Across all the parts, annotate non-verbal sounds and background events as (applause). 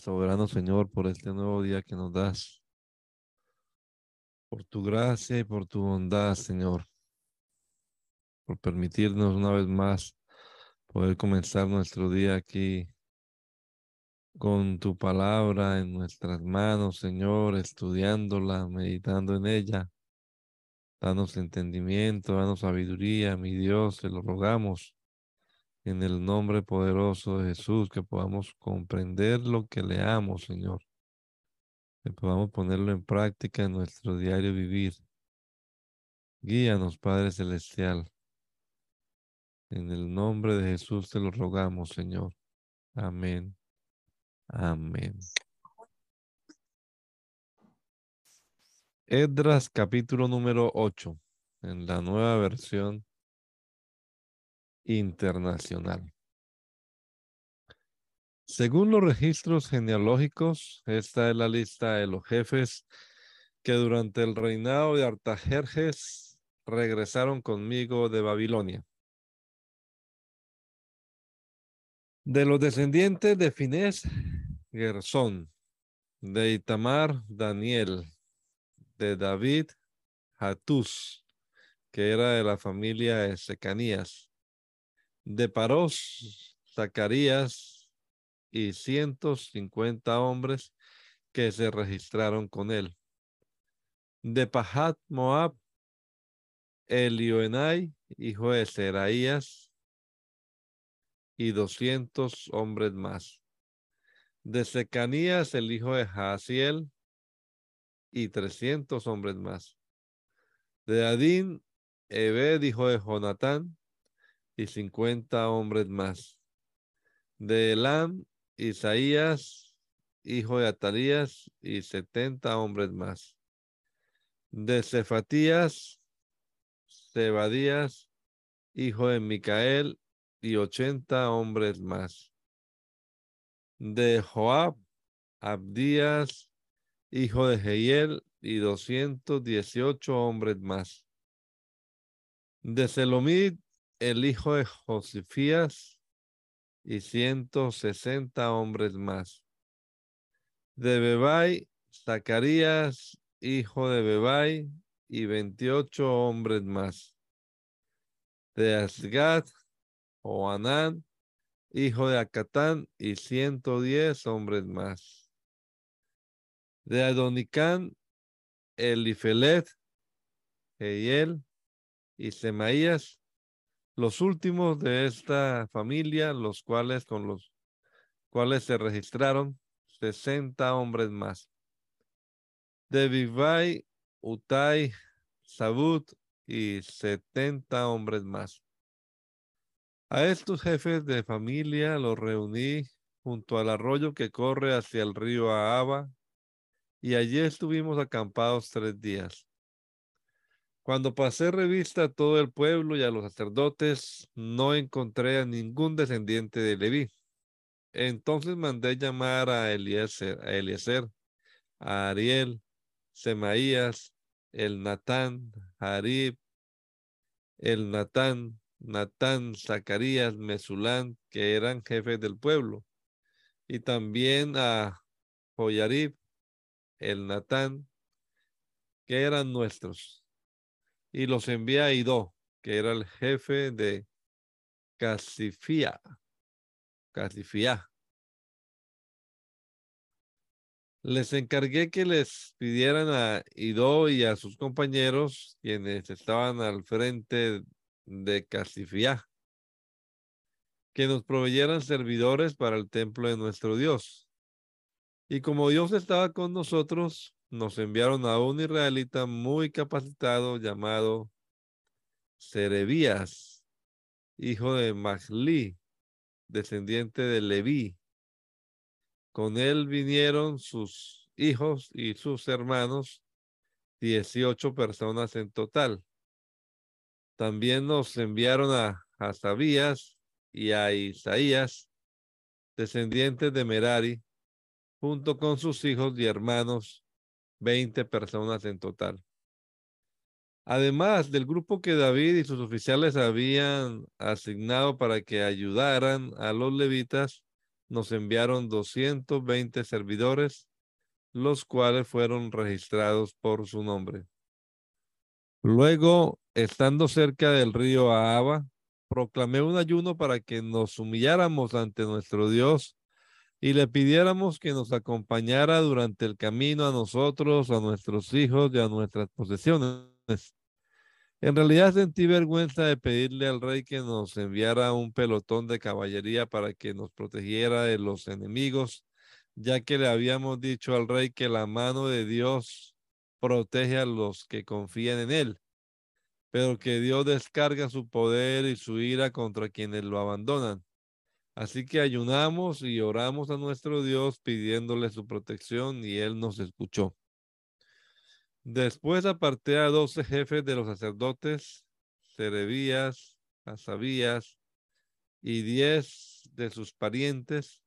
Soberano Señor, por este nuevo día que nos das, por tu gracia y por tu bondad, Señor, por permitirnos una vez más poder comenzar nuestro día aquí con tu palabra en nuestras manos, Señor, estudiándola, meditando en ella. Danos entendimiento, danos sabiduría, mi Dios, te lo rogamos en el nombre poderoso de Jesús, que podamos comprender lo que leamos, Señor. Que podamos ponerlo en práctica en nuestro diario vivir. Guíanos, Padre Celestial. En el nombre de Jesús te lo rogamos, Señor. Amén. Amén. Edras capítulo número 8, en la nueva versión internacional. Según los registros genealógicos, esta es la lista de los jefes que durante el reinado de Artajerjes regresaron conmigo de Babilonia. De los descendientes de Finés, Gersón, de Itamar, Daniel, de David, Hatús, que era de la familia de Secanías, de Parós, Zacarías y cientos cincuenta hombres que se registraron con él. De Pahat Moab, Elioenai, hijo de Seraías, y doscientos hombres más. De Secanías, el hijo de Jaasiel, y trescientos hombres más. De Adín, Ebed, hijo de Jonatán, y cincuenta hombres más. De Elam, Isaías, hijo de Atalías, y setenta hombres más. De Cefatías, Zebadías, hijo de Micael, y ochenta hombres más. De Joab, Abdías, hijo de Jehiel, y doscientos dieciocho hombres más. De Selomid, el hijo de Josefías, y ciento sesenta hombres más. De Bebai, Zacarías, hijo de Bebai, y veintiocho hombres más. De Asgad, Joanán, hijo de Acatán, y ciento diez hombres más. De Adonicán, Elifelet, Eiel y Semaías, los últimos de esta familia, los cuales con los cuales se registraron sesenta hombres más. De Vivai, Utai, Sabut y setenta hombres más. A estos jefes de familia los reuní junto al arroyo que corre hacia el río Ahaba, y allí estuvimos acampados tres días. Cuando pasé revista a todo el pueblo y a los sacerdotes, no encontré a ningún descendiente de Leví. Entonces mandé llamar a Eliezer, a, Ariel, Semaías, el Natán, Harib, el Natán, Natán, Zacarías, Mesulán, que eran jefes del pueblo, y también a Joyarib, el Natán, que eran nuestros. Y los envié a Ido, que era el jefe de Casifía. Casifía. Les encargué que les pidieran a Ido y a sus compañeros, quienes estaban al frente de Casifía, que nos proveyeran servidores para el templo de nuestro Dios. Y como Dios estaba con nosotros, nos enviaron a un israelita muy capacitado llamado Serebías, hijo de Magli, descendiente de Leví. Con él vinieron sus hijos y sus hermanos, dieciocho personas en total. También nos enviaron a Hasabías y a Isaías, descendientes de Merari, junto con sus hijos y hermanos, veinte personas en total. Además del grupo que David y sus oficiales habían asignado para que ayudaran a los levitas, nos enviaron 220 servidores, los cuales fueron registrados por su nombre. Luego, estando cerca del río Ahaba, proclamé un ayuno para que nos humilláramos ante nuestro Dios y le pidiéramos que nos acompañara durante el camino a nosotros, a nuestros hijos y a nuestras posesiones. En realidad sentí vergüenza de pedirle al rey que nos enviara un pelotón de caballería para que nos protegiera de los enemigos, ya que le habíamos dicho al rey que la mano de Dios protege a los que confían en él, pero que Dios descarga su poder y su ira contra quienes lo abandonan. Así que ayunamos y oramos a nuestro Dios pidiéndole su protección y él nos escuchó. Después aparté a doce jefes de los sacerdotes, Serebías, Asabías y diez de sus parientes.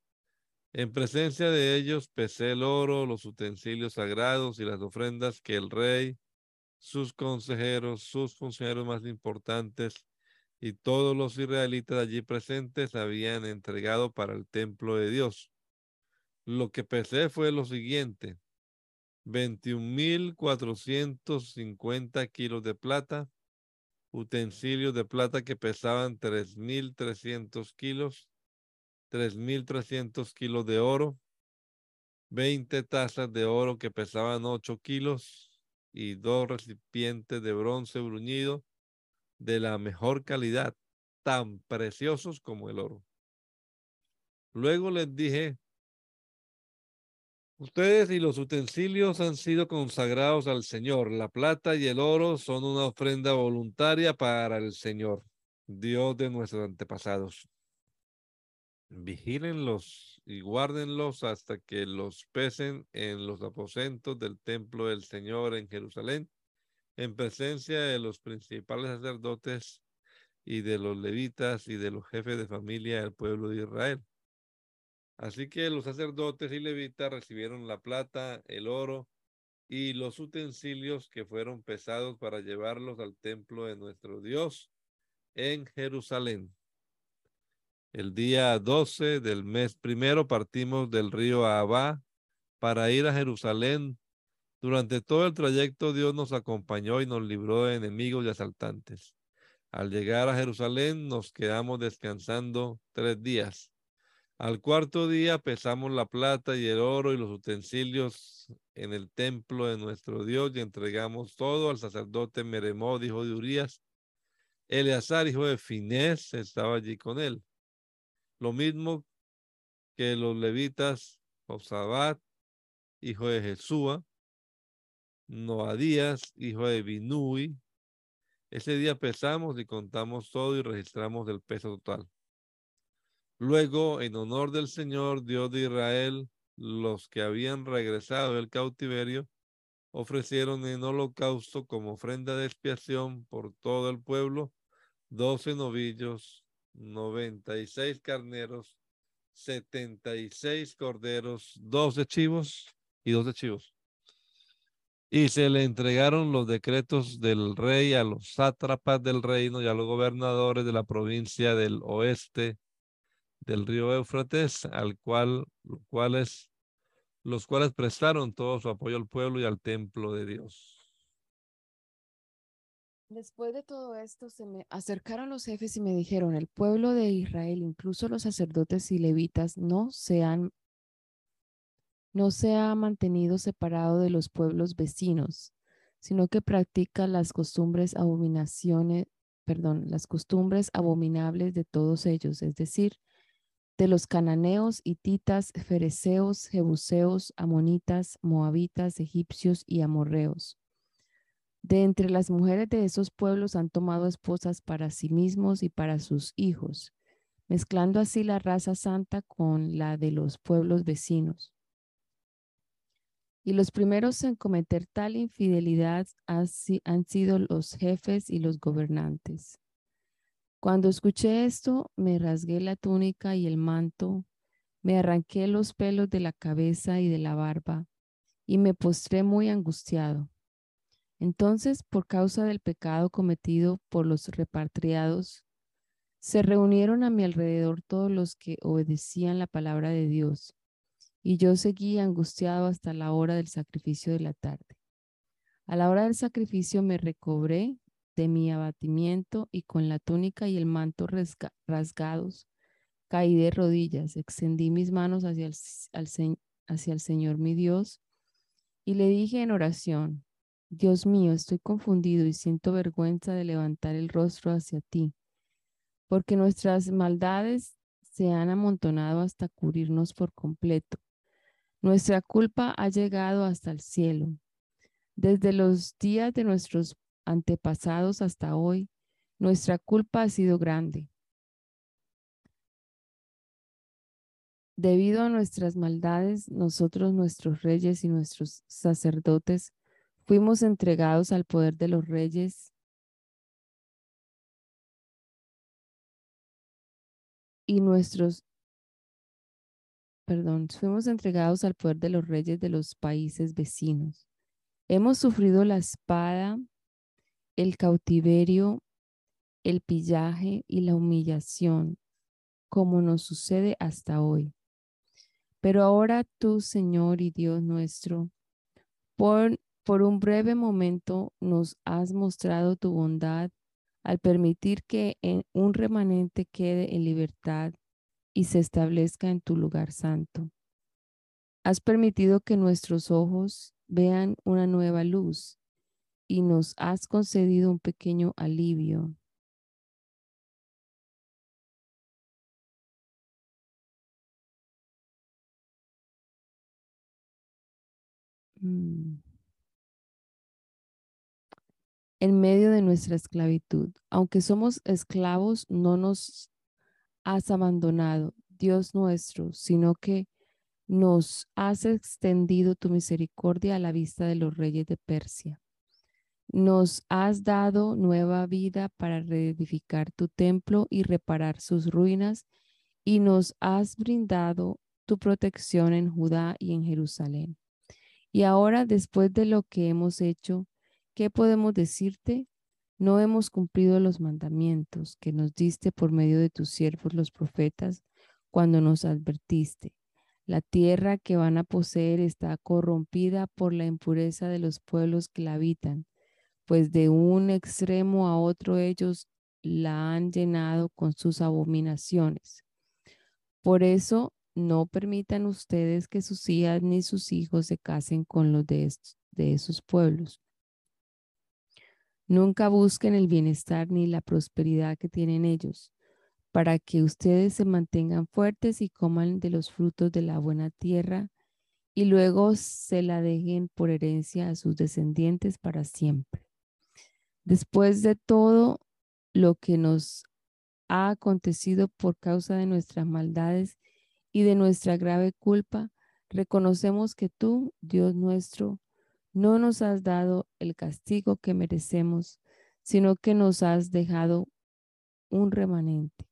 En presencia de ellos pesé el oro, los utensilios sagrados y las ofrendas que el rey, sus consejeros, sus funcionarios más importantes y todos los israelitas allí presentes habían entregado para el templo de Dios. Lo que pesé fue lo siguiente, 21.450 kilos de plata, utensilios de plata que pesaban 3.300 kilos, 3.300 kilos de oro, 20 tazas de oro que pesaban 8 kilos y dos recipientes de bronce bruñido de la mejor calidad, tan preciosos como el oro. Luego les dije, Ustedes y los utensilios han sido consagrados al Señor. La plata y el oro son una ofrenda voluntaria para el Señor, Dios de nuestros antepasados. Vigílenlos y guárdenlos hasta que los pesen en los aposentos del templo del Señor en Jerusalén, en presencia de los principales sacerdotes y de los levitas y de los jefes de familia del pueblo de Israel. Así que los sacerdotes y levitas recibieron la plata, el oro y los utensilios que fueron pesados para llevarlos al templo de nuestro Dios en Jerusalén. El día 12 del mes primero partimos del río Abá para ir a Jerusalén. Durante todo el trayecto Dios nos acompañó y nos libró de enemigos y asaltantes. Al llegar a Jerusalén nos quedamos descansando tres días. Al cuarto día pesamos la plata y el oro y los utensilios en el templo de nuestro Dios y entregamos todo al sacerdote Meremod, hijo de Urias. Eleazar, hijo de Finés, estaba allí con él. Lo mismo que los levitas, Josabat, hijo de Jesúa, Noadías, hijo de Binui. Ese día pesamos y contamos todo y registramos el peso total. Luego, en honor del Señor, Dios de Israel, los que habían regresado del cautiverio, ofrecieron en holocausto como ofrenda de expiación por todo el pueblo, doce novillos, noventa y seis carneros, setenta y seis corderos, doce chivos y doce chivos. Y se le entregaron los decretos del rey a los sátrapas del reino y a los gobernadores de la provincia del oeste del río Éufrates, al cual, los cuales prestaron todo su apoyo al pueblo y al templo de Dios. Después de todo esto, se me acercaron los jefes y me dijeron, el pueblo de Israel, incluso los sacerdotes y levitas, no se han, no se ha mantenido separado de los pueblos vecinos, sino que practica las costumbres abominaciones, perdón, las costumbres abominables de todos ellos, es decir, de los cananeos, hititas, fereceos, jebuseos, amonitas, moabitas, egipcios y amorreos. De entre las mujeres de esos pueblos han tomado esposas para sí mismos y para sus hijos, mezclando así la raza santa con la de los pueblos vecinos. Y los primeros en cometer tal infidelidad han sido los jefes y los gobernantes. Cuando escuché esto, me rasgué la túnica y el manto, me arranqué los pelos de la cabeza y de la barba, y me postré muy angustiado. Entonces, por causa del pecado cometido por los repatriados, Se reunieron a mi alrededor todos los que obedecían la palabra de Dios, y yo seguí angustiado hasta la hora del sacrificio de la tarde. A la hora del sacrificio me recobré de mi abatimiento y con la túnica y el manto rasgados caí de rodillas, extendí mis manos hacia el, Señor mi Dios y le dije en oración, Dios mío, estoy confundido y siento vergüenza de levantar el rostro hacia ti porque nuestras maldades se han amontonado hasta cubrirnos por completo. Nuestra culpa ha llegado hasta el cielo. Desde los días de nuestros antepasados hasta hoy, nuestra culpa ha sido grande. Debido a nuestras maldades, nosotros, nuestros reyes y nuestros sacerdotes, fuimos entregados al poder de los reyes y nuestros, perdón, fuimos entregados al poder de los reyes de los países vecinos. Hemos sufrido la espada, el cautiverio, el pillaje y la humillación, como nos sucede hasta hoy. Pero ahora tú, Señor y Dios nuestro, por, por un breve momento nos has mostrado tu bondad al permitir que un remanente quede en libertad y se establezca en tu lugar santo. Has permitido que nuestros ojos vean una nueva luz y nos has concedido un pequeño alivio. Mm en medio de nuestra esclavitud. Aunque somos esclavos, no nos has abandonado, Dios nuestro, sino que nos has extendido tu misericordia a la vista de los reyes de Persia. Nos has dado nueva vida para reedificar tu templo y reparar sus ruinas, y nos has brindado tu protección en Judá y en Jerusalén. Y ahora, después de lo que hemos hecho, ¿Qué podemos decirte? No hemos cumplido los mandamientos que nos diste por medio de tus siervos los profetas cuando nos advertiste. La tierra que van a poseer está corrompida por la impureza de los pueblos que la habitan, pues de un extremo a otro ellos la han llenado con sus abominaciones. Por eso no permitan ustedes que sus hijas ni sus hijos se casen con los de, de esos pueblos Nunca busquen el bienestar ni la prosperidad que tienen ellos, para que ustedes se mantengan fuertes y coman de los frutos de la buena tierra y luego se la dejen por herencia a sus descendientes para siempre. Después de todo lo que nos ha acontecido por causa de nuestras maldades y de nuestra grave culpa, reconocemos que tú, Dios nuestro, no nos has dado el castigo que merecemos, sino que nos has dejado un remanente.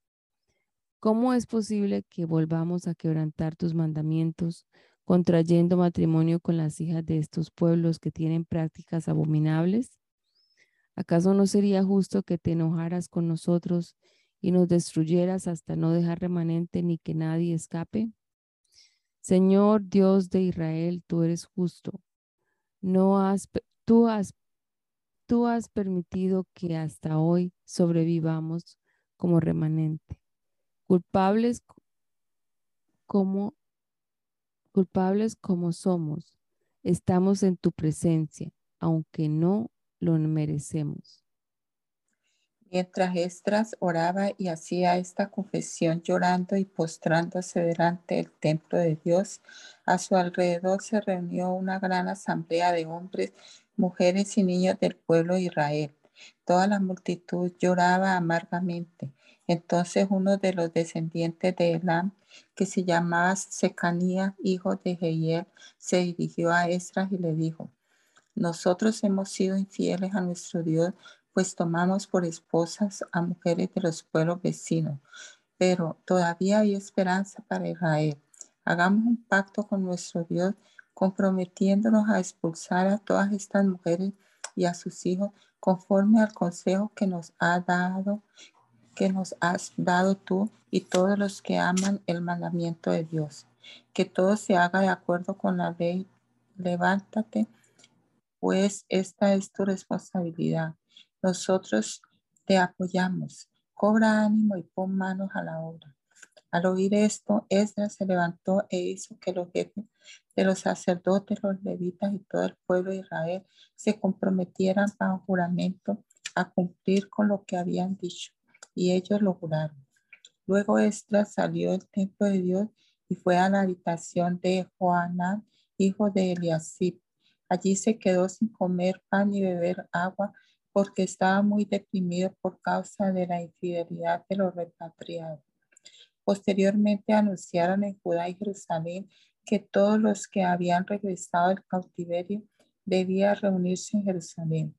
¿Cómo es posible que volvamos a quebrantar tus mandamientos, contrayendo matrimonio con las hijas de estos pueblos que tienen prácticas abominables? ¿Acaso no sería justo que te enojaras con nosotros y nos destruyeras hasta no dejar remanente ni que nadie escape? Señor Dios de Israel, tú eres justo no has, tú has, tú has permitido que hasta hoy sobrevivamos como remanente, culpables como culpables como somos, estamos en tu presencia, aunque no lo merecemos. Mientras Estras oraba y hacía esta confesión llorando y postrándose delante del templo de Dios, a su alrededor se reunió una gran asamblea de hombres, mujeres y niños del pueblo de Israel. Toda la multitud lloraba amargamente. Entonces uno de los descendientes de Elam, que se llamaba Secanía, hijo de Jehiel, se dirigió a Estras y le dijo, nosotros hemos sido infieles a nuestro Dios pues tomamos por esposas a mujeres de los pueblos vecinos. Pero todavía hay esperanza para Israel. Hagamos un pacto con nuestro Dios, comprometiéndonos a expulsar a todas estas mujeres y a sus hijos conforme al consejo que nos ha dado, que nos has dado tú y todos los que aman el mandamiento de Dios. Que todo se haga de acuerdo con la ley. Levántate, pues esta es tu responsabilidad. Nosotros te apoyamos. Cobra ánimo y pon manos a la obra. Al oír esto, Esdras se levantó e hizo que los jefes de los sacerdotes, los levitas y todo el pueblo de Israel se comprometieran bajo juramento a cumplir con lo que habían dicho. Y ellos lo juraron. Luego Esdras salió del templo de Dios y fue a la habitación de Joanán, hijo de Eliasib. Allí se quedó sin comer pan ni beber agua porque estaba muy deprimido por causa de la infidelidad de los repatriados. Posteriormente anunciaron en Judá y Jerusalén que todos los que habían regresado del cautiverio debían reunirse en Jerusalén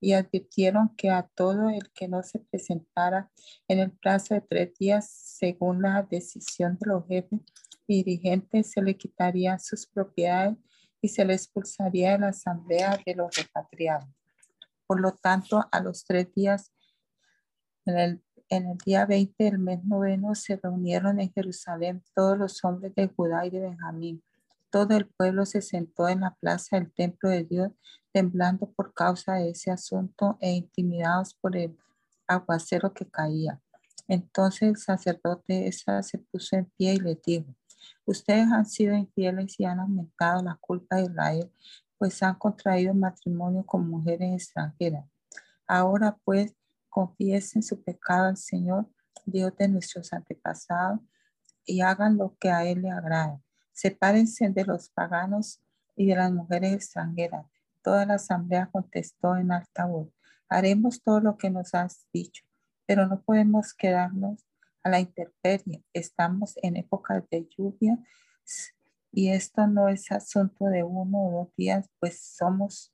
y advirtieron que a todo el que no se presentara en el plazo de tres días, según la decisión de los jefes dirigentes, se le quitarían sus propiedades y se le expulsaría de la asamblea de los repatriados. Por lo tanto, a los tres días, en el, día 20 del mes noveno, se reunieron en Jerusalén todos los hombres de Judá y de Benjamín. Todo el pueblo se sentó en la plaza del templo de Dios, temblando por causa de ese asunto e intimidados por el aguacero que caía. Entonces el sacerdote se puso en pie y le dijo, ustedes han sido infieles y han aumentado la culpa de Israel pues han contraído matrimonio con mujeres extranjeras. Ahora pues confiesen su pecado al Señor, Dios de nuestros antepasados, y hagan lo que a Él le agrada. Sepárense de los paganos y de las mujeres extranjeras. Toda la asamblea contestó en alta voz, haremos todo lo que nos has dicho, pero no podemos quedarnos a la intemperie. Estamos en épocas de lluvia y esto no es asunto de uno o dos días, pues somos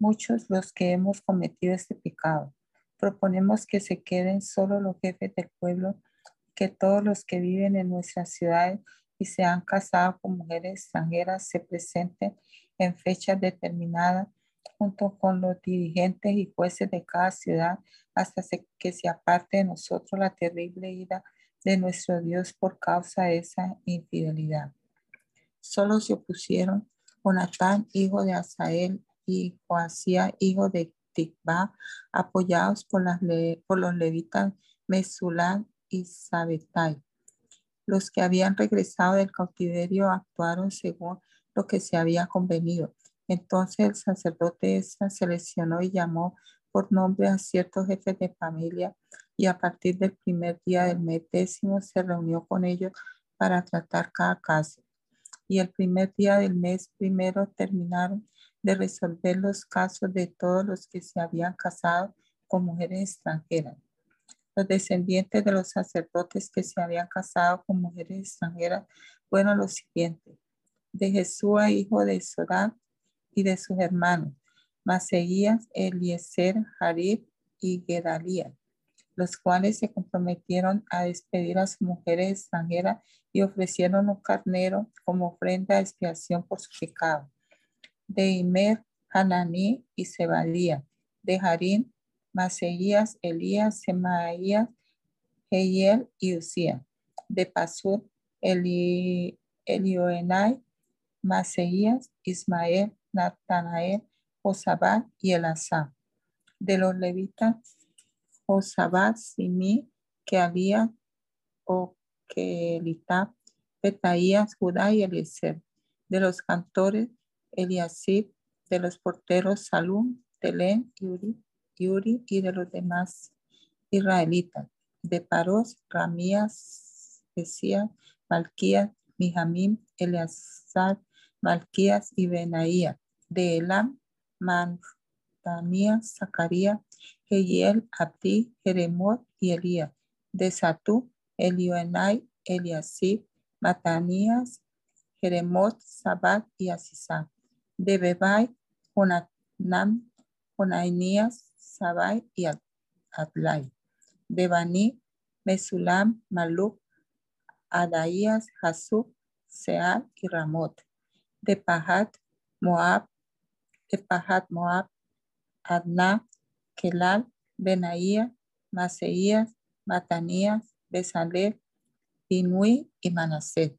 muchos los que hemos cometido este pecado. Proponemos que se queden solo los jefes del pueblo, que todos los que viven en nuestras ciudades y se han casado con mujeres extranjeras se presenten en fechas determinadas junto con los dirigentes y jueces de cada ciudad hasta que se aparte de nosotros la terrible ira de nuestro Dios por causa de esa infidelidad. Solo se opusieron Jonatán, hijo de Asael, y Joacía, hijo de Tikba, apoyados por, los levitas Mesulán y Sabetai. Los que habían regresado del cautiverio actuaron según lo que se había convenido. Entonces el sacerdote se seleccionó y llamó por nombre a ciertos jefes de familia y a partir del primer día del mes décimo se reunió con ellos para tratar cada caso y el primer día del mes primero terminaron de resolver los casos de todos los que se habían casado con mujeres extranjeras. Los descendientes de los sacerdotes que se habían casado con mujeres extranjeras fueron los siguientes. De Jesús, hijo de Sorá, y de sus hermanos, Maseías, Eliezer, Jarib y Gedalías los cuales se comprometieron a despedir a sus mujeres extranjeras y ofrecieron un carnero como ofrenda de expiación por su pecado. De Imer, Hananí y Zebadía. De Harín, Maseías, Elías, Semaías, Heiel y Usía. De Pasur, Eli, Elioenai, Maseías, Ismael, Natanael, Josabad y Elazá. De los levitas, Josabad, Simi, Kealía, Okelita, Betaías, Judá y Eliezer. De los cantores, Eliasib, de los porteros, Salum, Telén, Yuri, Yuri y de los demás israelitas. De Paros, Ramías, Esías, Malquías, Mijamim, Eleazar, Malquías y Benaía. De Elam, Mantanías, Zacarías, Jehiel, Abdi, Jeremot y Elías. De Satú, Elioenai, Eliasib, Matanías, Jeremot, Sabat y Asisá. De Bebai, Jonatán, Jonainías, Sabai y Adlai. De Bani, Mesulam, Maluk, Adaías, Hasub, Seal y Ramot. De Pahat, Moab, de Pahat, Moab, Adna, Kelal, Benaía, Maseías, Matanías, Besalel, Binui y Manasés.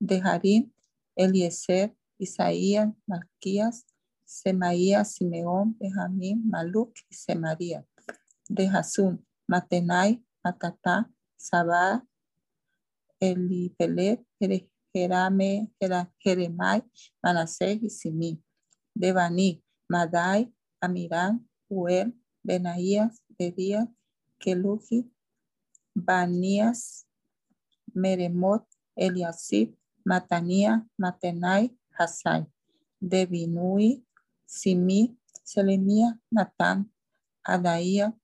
De Harim, Eliezer, Isaías, Malquías, Semaías, Simeón, Benjamín, Maluc y Semaría. De Hasum, Matenai, Matatá, Sabá, Elipelet, Jerame, Jeremai, Manasés y Simí. De Baní, Madai, Amirán, Uel, Benaías, Bedías, Keluji, Banías, Meremot, Eliasib, Matanía, Matenai, Hasai, de Binui, Simi, Selemía, Natán, Adaía,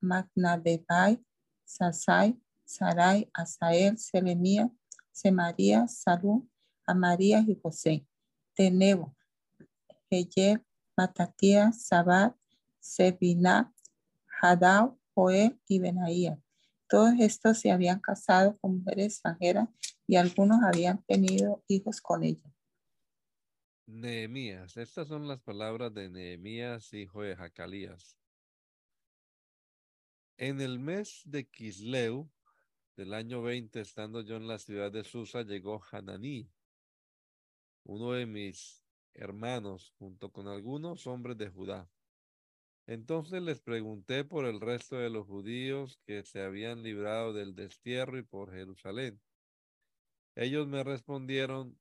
Magnadebai, Sasai, Sarai, Asael, Selemía, Semaría, Salú, Amarías y José. De Heyel, Matatías, Sabat, Sebina, Hadao, Joel y Benaía. Todos estos se habían casado con mujeres extranjeras y algunos habían tenido hijos con ellas. Nehemías. Estas son las palabras de Nehemías, hijo de Jacalías. En el mes de Kisleu del año 20, estando yo en la ciudad de Susa, llegó Hananí, uno de mis hermanos, junto con algunos hombres de Judá. Entonces les pregunté por el resto de los judíos que se habían librado del destierro y por Jerusalén. Ellos me respondieron,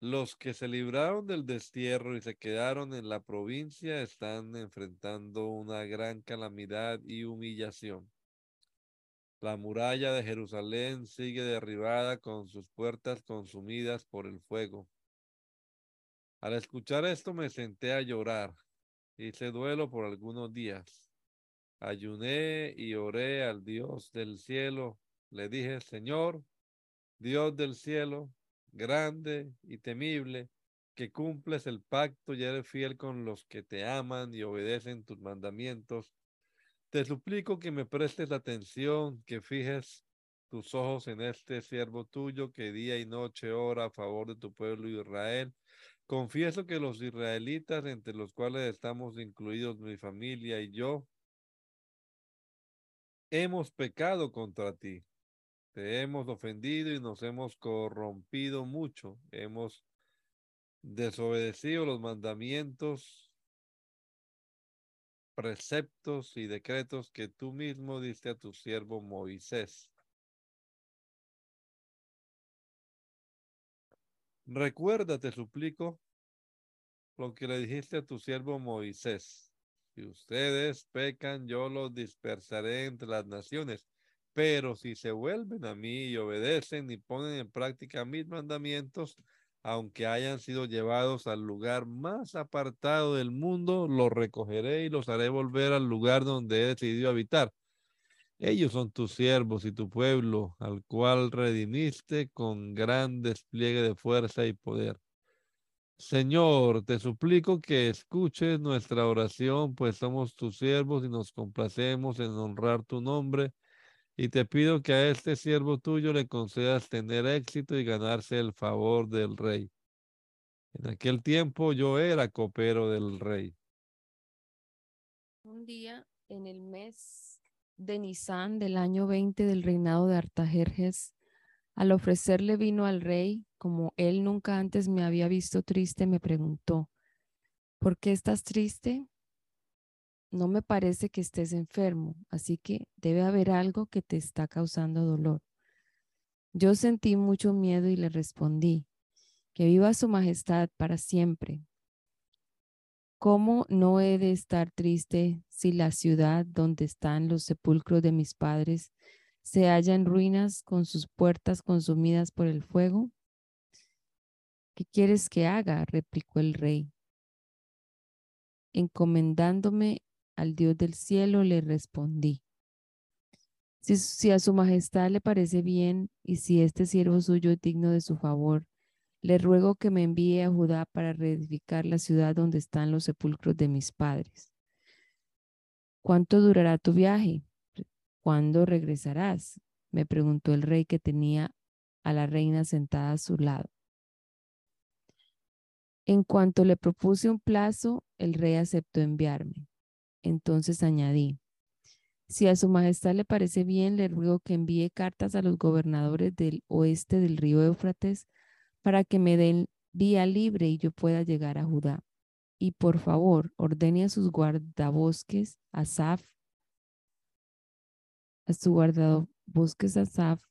los que se libraron del destierro y se quedaron en la provincia están enfrentando una gran calamidad y humillación. La muralla de Jerusalén sigue derribada con sus puertas consumidas por el fuego. Al escuchar esto me senté a llorar. Hice duelo por algunos días. Ayuné y oré al Dios del cielo. Le dije, Señor, Dios del cielo, grande y temible, que cumples el pacto y eres fiel con los que te aman y obedecen tus mandamientos. Te suplico que me prestes atención, que fijes tus ojos en este siervo tuyo que día y noche ora a favor de tu pueblo Israel. Confieso que los israelitas, entre los cuales estamos incluidos mi familia y yo, hemos pecado contra ti te hemos ofendido y nos hemos corrompido mucho. Hemos desobedecido los mandamientos, preceptos y decretos que tú mismo diste a tu siervo Moisés. Recuerda, te suplico, lo que le dijiste a tu siervo Moisés. Si ustedes pecan, yo los dispersaré entre las naciones pero si se vuelven a mí y obedecen y ponen en práctica mis mandamientos, aunque hayan sido llevados al lugar más apartado del mundo, los recogeré y los haré volver al lugar donde he decidido habitar. Ellos son tus siervos y tu pueblo, al cual redimiste con gran despliegue de fuerza y poder. Señor, te suplico que escuches nuestra oración, pues somos tus siervos y nos complacemos en honrar tu nombre y te pido que a este siervo tuyo le concedas tener éxito y ganarse el favor del rey. En aquel tiempo yo era copero del rey. Un día en el mes de Nisan del año 20 del reinado de Artajerjes, al ofrecerle vino al rey, como él nunca antes me había visto triste, me preguntó, ¿por qué estás triste? no me parece que estés enfermo, así que debe haber algo que te está causando dolor. Yo sentí mucho miedo y le respondí, que viva su majestad para siempre. ¿Cómo no he de estar triste si la ciudad donde están los sepulcros de mis padres se halla en ruinas con sus puertas consumidas por el fuego? ¿Qué quieres que haga? replicó el rey. Encomendándome al Dios del cielo le respondí. Si, a su majestad le parece bien y si este siervo suyo es digno de su favor, le ruego que me envíe a Judá para reedificar la ciudad donde están los sepulcros de mis padres. ¿Cuánto durará tu viaje? ¿Cuándo regresarás? me preguntó el rey que tenía a la reina sentada a su lado. En cuanto le propuse un plazo, el rey aceptó enviarme. Entonces añadí, Si a su majestad le parece bien, le ruego que envíe cartas a los gobernadores del oeste del río Éufrates para que me den vía libre y yo pueda llegar a Judá. Y por favor, ordene a sus guardabosques, Asaf, a su guardabosques Asaf,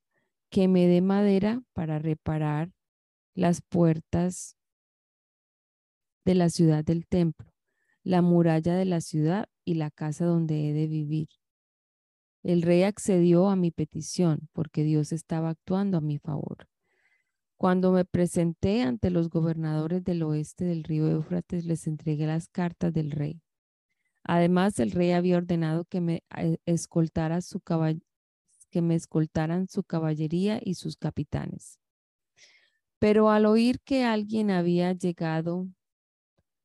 que me dé madera para reparar las puertas de la ciudad del templo, la muralla de la ciudad y la casa donde he de vivir. El rey accedió a mi petición porque Dios estaba actuando a mi favor. Cuando me presenté ante los gobernadores del oeste del río Éufrates, les entregué las cartas del rey. Además, el rey había ordenado que me eh, escoltara su que me escoltaran su caballería y sus capitanes. Pero al oír que alguien había llegado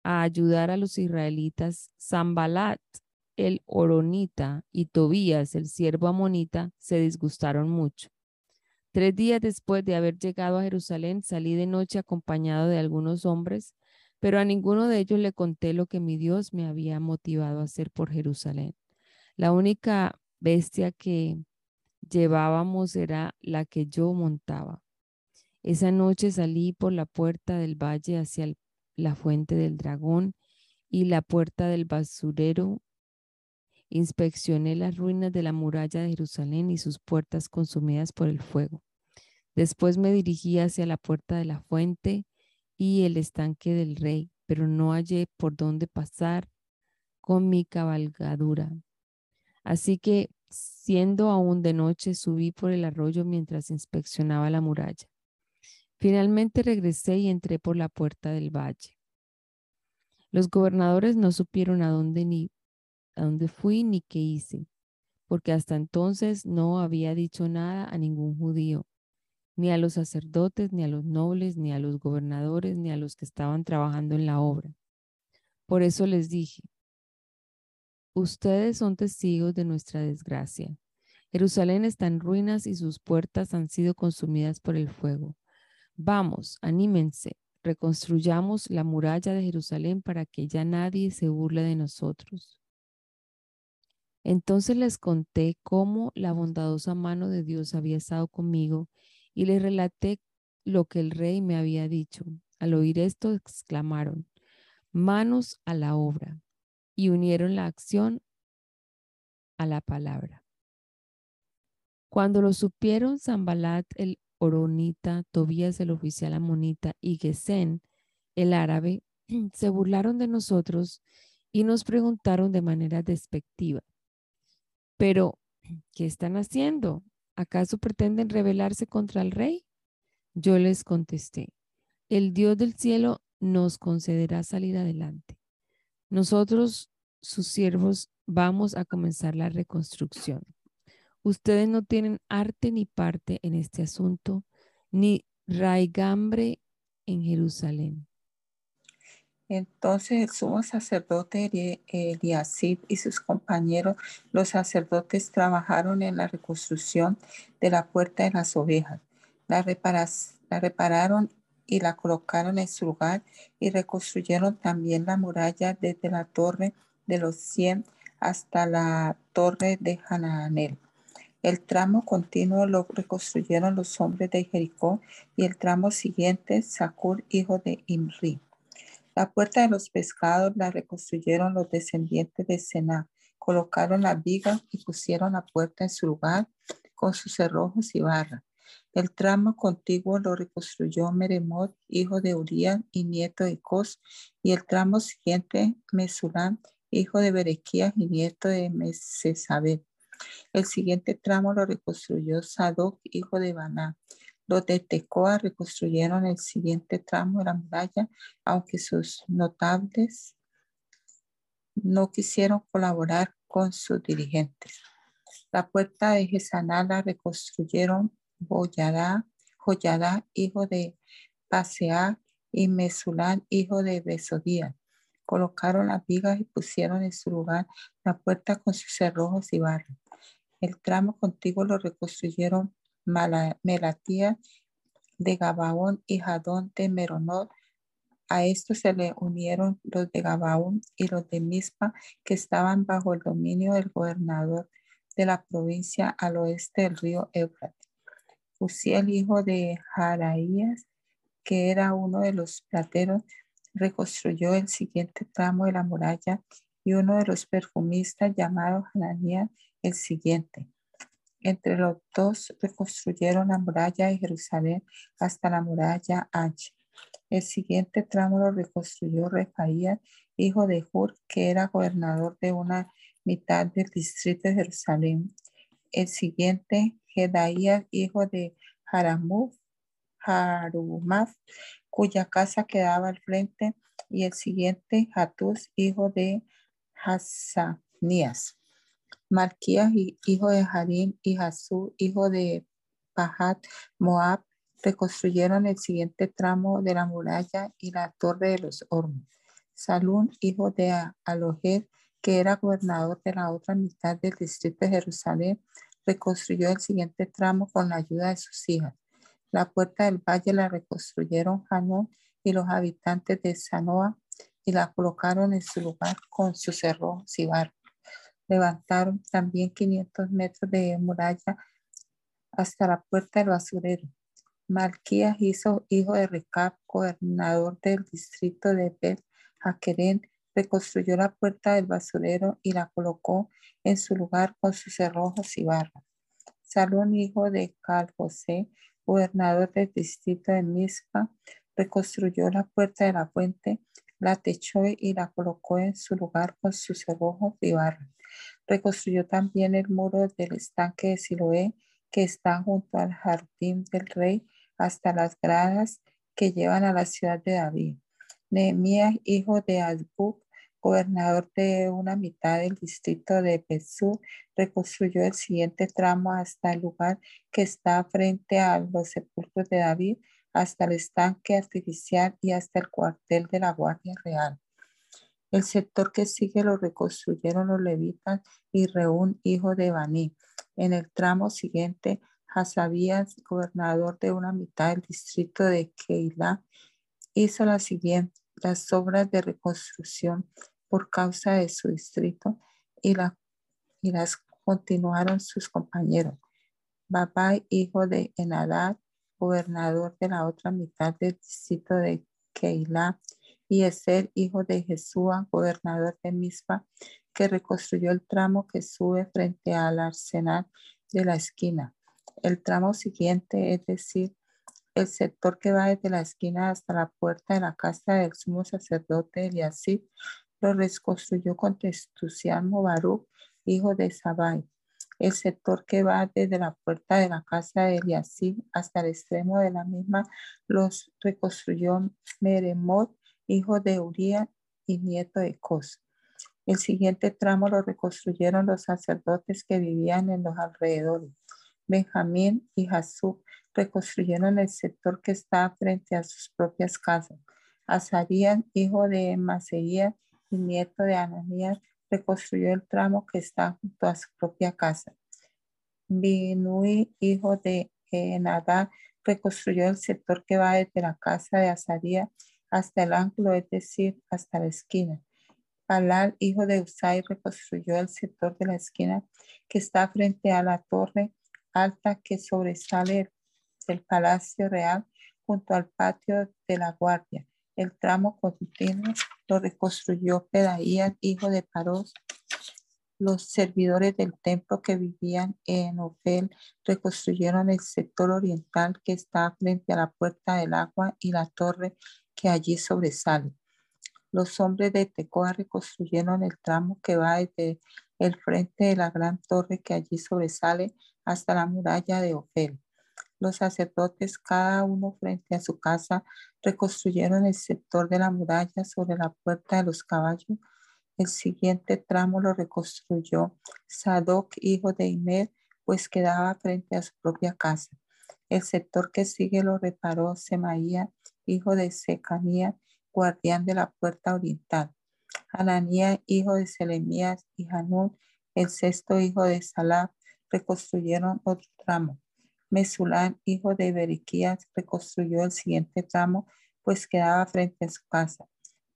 a ayudar a los israelitas, Zambalat, el Oronita, y Tobías, el siervo amonita, se disgustaron mucho. Tres días después de haber llegado a Jerusalén, salí de noche acompañado de algunos hombres, pero a ninguno de ellos le conté lo que mi Dios me había motivado a hacer por Jerusalén. La única bestia que llevábamos era la que yo montaba. Esa noche salí por la puerta del valle hacia la fuente del dragón y la puerta del basurero Inspeccioné las ruinas de la muralla de Jerusalén y sus puertas consumidas por el fuego. Después me dirigí hacia la puerta de la fuente y el estanque del rey, pero no hallé por dónde pasar con mi cabalgadura. Así que, siendo aún de noche, subí por el arroyo mientras inspeccionaba la muralla. Finalmente regresé y entré por la puerta del valle. Los gobernadores no supieron a dónde ni a dónde fui ni qué hice, porque hasta entonces no había dicho nada a ningún judío, ni a los sacerdotes, ni a los nobles, ni a los gobernadores, ni a los que estaban trabajando en la obra. Por eso les dije, ustedes son testigos de nuestra desgracia. Jerusalén está en ruinas y sus puertas han sido consumidas por el fuego. Vamos, anímense, reconstruyamos la muralla de Jerusalén para que ya nadie se burle de nosotros. Entonces les conté cómo la bondadosa mano de Dios había estado conmigo y les relaté lo que el rey me había dicho. Al oír esto exclamaron, manos a la obra, y unieron la acción a la palabra. Cuando lo supieron Zambalat el Oronita, Tobías el oficial amonita y Gesén el árabe, (clears throat) se burlaron de nosotros y nos preguntaron de manera despectiva, pero, (clears throat) ¿qué están haciendo? ¿Acaso pretenden rebelarse contra el rey? Yo les contesté, el Dios del cielo nos concederá salir adelante. Nosotros, sus siervos, vamos a comenzar la reconstrucción. Ustedes no tienen arte ni parte en este asunto, ni raigambre en Jerusalén. Entonces el sumo sacerdote Eliasib y sus compañeros, los sacerdotes, trabajaron en la reconstrucción de la puerta de las ovejas. La, la repararon y la colocaron en su lugar y reconstruyeron también la muralla desde la torre de los cien hasta la torre de Hananel. El tramo continuo lo reconstruyeron los hombres de Jericó y el tramo siguiente Sacur, hijo de Imri. La puerta de los pescados la reconstruyeron los descendientes de Sena. Colocaron la viga y pusieron la puerta en su lugar con sus cerrojos y barras. El tramo contiguo lo reconstruyó Meremot, hijo de Uriah y nieto de Cos, y el tramo siguiente Mesulam, hijo de Berequías y nieto de Mesesabel. El siguiente tramo lo reconstruyó Sadoc, hijo de Baná. Los de Tecoa reconstruyeron el siguiente tramo de la muralla, aunque sus notables no quisieron colaborar con sus dirigentes. La puerta de Gesaná reconstruyeron Boyadá, Joyadá, hijo de Paseá, y Mesulán, hijo de Besodía. Colocaron las vigas y pusieron en su lugar la puerta con sus cerrojos y barras. El tramo contiguo lo reconstruyeron Melatía de Gabaón y Jadón de Meronot. A esto se le unieron los de Gabaón y los de Mispa que estaban bajo el dominio del gobernador de la provincia al oeste del río Éufrates. Uziel, hijo de Jaraías, que era uno de los plateros, reconstruyó el siguiente tramo de la muralla y uno de los perfumistas llamado Hananías el siguiente. Entre los dos reconstruyeron la muralla de Jerusalén hasta la muralla ancha. El siguiente tramo lo reconstruyó Refaías, hijo de Hur, que era gobernador de una mitad del distrito de Jerusalén. El siguiente, Jedaías, hijo de Haramuf, Harumaf, cuya casa quedaba al frente. Y el siguiente, Hatus, hijo de Hasanías. Malquías, hijo de Harim, y Hasú, hijo de Pahat, Moab, reconstruyeron el siguiente tramo de la muralla y la torre de los hornos. Salún, hijo de Alohed, que era gobernador de la otra mitad del distrito de Jerusalén, reconstruyó el siguiente tramo con la ayuda de sus hijas. La puerta del valle la reconstruyeron Hanón y los habitantes de Sanoa y la colocaron en su lugar con sus cerrojos y levantaron también 500 metros de muralla hasta la puerta del basurero. Malquías hizo hijo de Recap, gobernador del distrito de Bet Jaquerén, reconstruyó la puerta del basurero y la colocó en su lugar con sus cerrojos y barras. Salón, hijo de Cal José, gobernador del distrito de Mizpa, reconstruyó la puerta de la fuente, la techó y la colocó en su lugar con sus cerrojos y barras. Reconstruyó también el muro del estanque de Siloé, que está junto al jardín del rey, hasta las gradas que llevan a la ciudad de David. Nehemías, hijo de Azbuk, gobernador de una mitad del distrito de Pesú, reconstruyó el siguiente tramo hasta el lugar que está frente a los sepulcros de David, hasta el estanque artificial y hasta el cuartel de la Guardia Real. El sector que sigue lo reconstruyeron los levitas y Reún, hijo de Baní. En el tramo siguiente, Hasabías, gobernador de una mitad del distrito de Keilah, hizo las siguientes las obras de reconstrucción por causa de su distrito y, la, y las continuaron sus compañeros. Babai, hijo de Enadad, gobernador de la otra mitad del distrito de Keilah, y el hijo de Jesúa, gobernador de Mispa, que reconstruyó el tramo que sube frente al arsenal de la esquina. El tramo siguiente, es decir, el sector que va desde la esquina hasta la puerta de la casa del sumo sacerdote Eliasib, lo reconstruyó con entusiasmo Baruch, hijo de Sabai. El sector que va desde la puerta de la casa de Eliasib hasta el extremo de la misma los reconstruyó Meremot, hijo de Uría y nieto de Cos. El siguiente tramo lo reconstruyeron los sacerdotes que vivían en los alrededores. Benjamín y Jasub reconstruyeron el sector que está frente a sus propias casas. Azarías, hijo de Maseías y nieto de Ananías, reconstruyó el tramo que está junto a su propia casa. Binui, hijo de Enadá, reconstruyó el sector que va desde la casa de Azarías hasta el ángulo, es decir, hasta la esquina. Palal, hijo de Usai, reconstruyó el sector de la esquina que está frente a la torre alta que sobresale del Palacio Real junto al patio de la Guardia. El tramo continuo lo reconstruyó Pedaías, hijo de Paros. Los servidores del templo que vivían en Ofel reconstruyeron el sector oriental que está frente a la puerta del agua y la torre que allí sobresale. Los hombres de Tecoa reconstruyeron el tramo que va desde el frente de la gran torre que allí sobresale hasta la muralla de Ofel. Los sacerdotes, cada uno frente a su casa, reconstruyeron el sector de la muralla sobre la puerta de los caballos. El siguiente tramo lo reconstruyó Sadoc, hijo de Imer, pues quedaba frente a su propia casa. El sector que sigue lo reparó Semaía, hijo de Secanía, guardián de la puerta oriental. Ananía, hijo de Selemías, y Hanún, el sexto hijo de Salab, reconstruyeron otro tramo. Mesulán, hijo de Beriquías, reconstruyó el siguiente tramo, pues quedaba frente a su casa.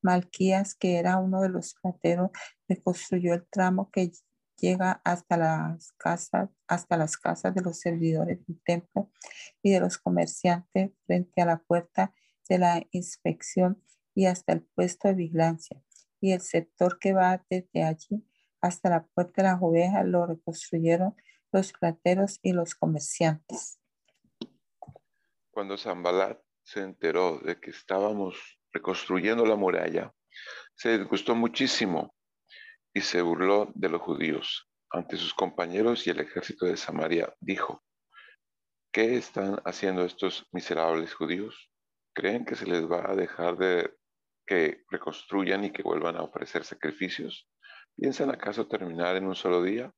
Malquías, que era uno de los plateros, reconstruyó el tramo que llega hasta las casas, hasta las casas de los servidores del templo y de los comerciantes frente a la puerta de la inspección y hasta el puesto de vigilancia. Y el sector que va desde allí hasta la puerta de las ovejas lo reconstruyeron los plateros y los comerciantes. Cuando Zambalat se enteró de que estábamos reconstruyendo la muralla, se disgustó muchísimo y se burló de los judíos. Ante sus compañeros y el ejército de Samaria dijo, ¿qué están haciendo estos miserables judíos? ¿Creen que se les va a dejar de que reconstruyan y que vuelvan a ofrecer sacrificios? ¿Piensan acaso terminar en un solo día?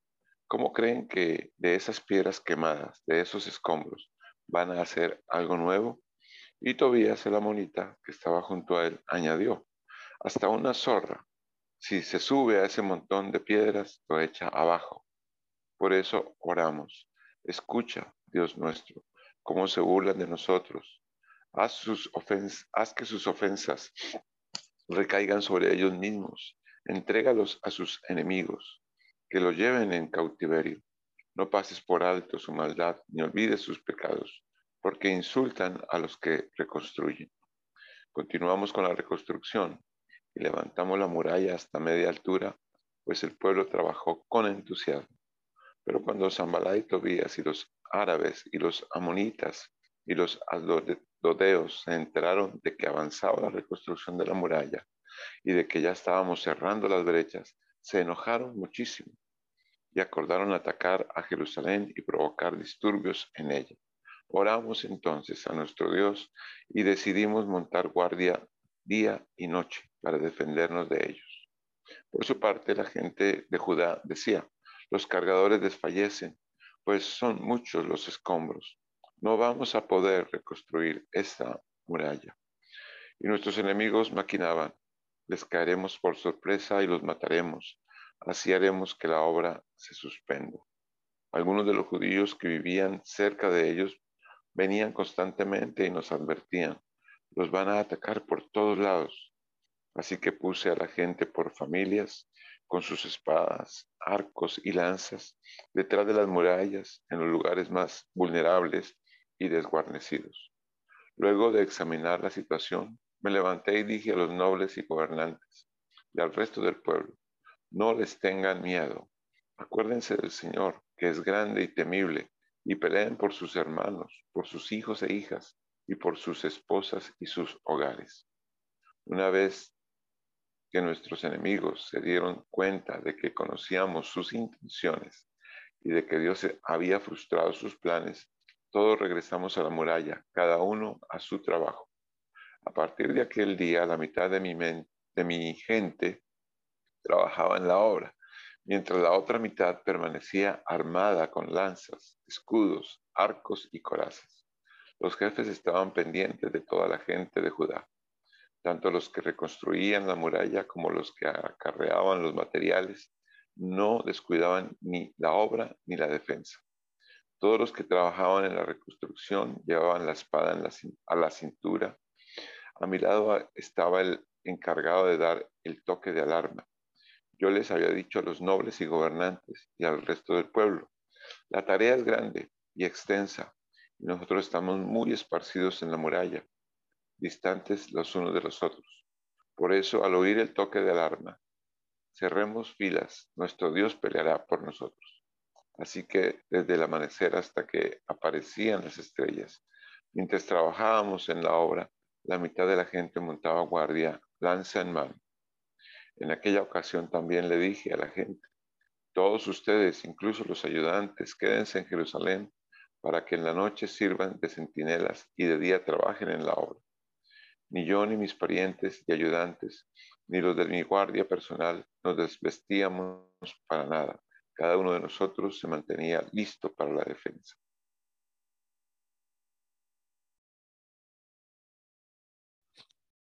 ¿Cómo creen que de esas piedras quemadas, de esos escombros, van a hacer algo nuevo? Y Tobías el amonita, que estaba junto a él, añadió, hasta una zorra, si se sube a ese montón de piedras, lo echa abajo. Por eso oramos, escucha, Dios nuestro, cómo se burlan de nosotros. Haz, haz que sus ofensas recaigan sobre ellos mismos. Entrégalos a sus enemigos, que los lleven en cautiverio. No pases por alto su maldad, ni olvides sus pecados porque insultan a los que reconstruyen. Continuamos con la reconstrucción y levantamos la muralla hasta media altura, pues el pueblo trabajó con entusiasmo. Pero cuando Zambalá y Tobías y los árabes y los amonitas y los dodeos se enteraron de que avanzaba la reconstrucción de la muralla y de que ya estábamos cerrando las brechas, se enojaron muchísimo y acordaron atacar a Jerusalén y provocar disturbios en ella. Oramos entonces a nuestro Dios y decidimos montar guardia día y noche para defendernos de ellos. Por su parte, la gente de Judá decía, los cargadores desfallecen, pues son muchos los escombros. No vamos a poder reconstruir esta muralla. Y nuestros enemigos maquinaban, les caeremos por sorpresa y los mataremos. Así haremos que la obra se suspenda. Algunos de los judíos que vivían cerca de ellos venían constantemente y nos advertían, los van a atacar por todos lados. Así que puse a la gente por familias, con sus espadas, arcos y lanzas, detrás de las murallas, en los lugares más vulnerables y desguarnecidos. Luego de examinar la situación, me levanté y dije a los nobles y gobernantes y al resto del pueblo, no les tengan miedo. Acuérdense del Señor, que es grande y temible, y peleen por sus hermanos, por sus hijos e hijas y por sus esposas y sus hogares. Una vez que nuestros enemigos se dieron cuenta de que conocíamos sus intenciones y de que Dios había frustrado sus planes, todos regresamos a la muralla, cada uno a su trabajo. A partir de aquel día, la mitad de mi, de mi gente trabajaba en la obra mientras la otra mitad permanecía armada con lanzas, escudos, arcos y corazas. Los jefes estaban pendientes de toda la gente de Judá, tanto los que reconstruían la muralla como los que acarreaban los materiales, no descuidaban ni la obra ni la defensa. Todos los que trabajaban en la reconstrucción llevaban la espada a la cintura. A mi lado estaba el encargado de dar el toque de alarma yo les había dicho a los nobles y gobernantes y al resto del pueblo, la tarea es grande y extensa, y nosotros estamos muy esparcidos en la muralla, distantes los unos de los otros. Por eso, al oír el toque de alarma, cerremos filas, nuestro Dios peleará por nosotros. Así que desde el amanecer hasta que aparecían las estrellas, mientras trabajábamos en la obra, la mitad de la gente montaba guardia, lanza en mano en aquella ocasión también le dije a la gente, todos ustedes, incluso los ayudantes, quédense en Jerusalén para que en la noche sirvan de centinelas y de día trabajen en la obra. Ni yo, ni mis parientes y ayudantes, ni los de mi guardia personal nos desvestíamos para nada. Cada uno de nosotros se mantenía listo para la defensa.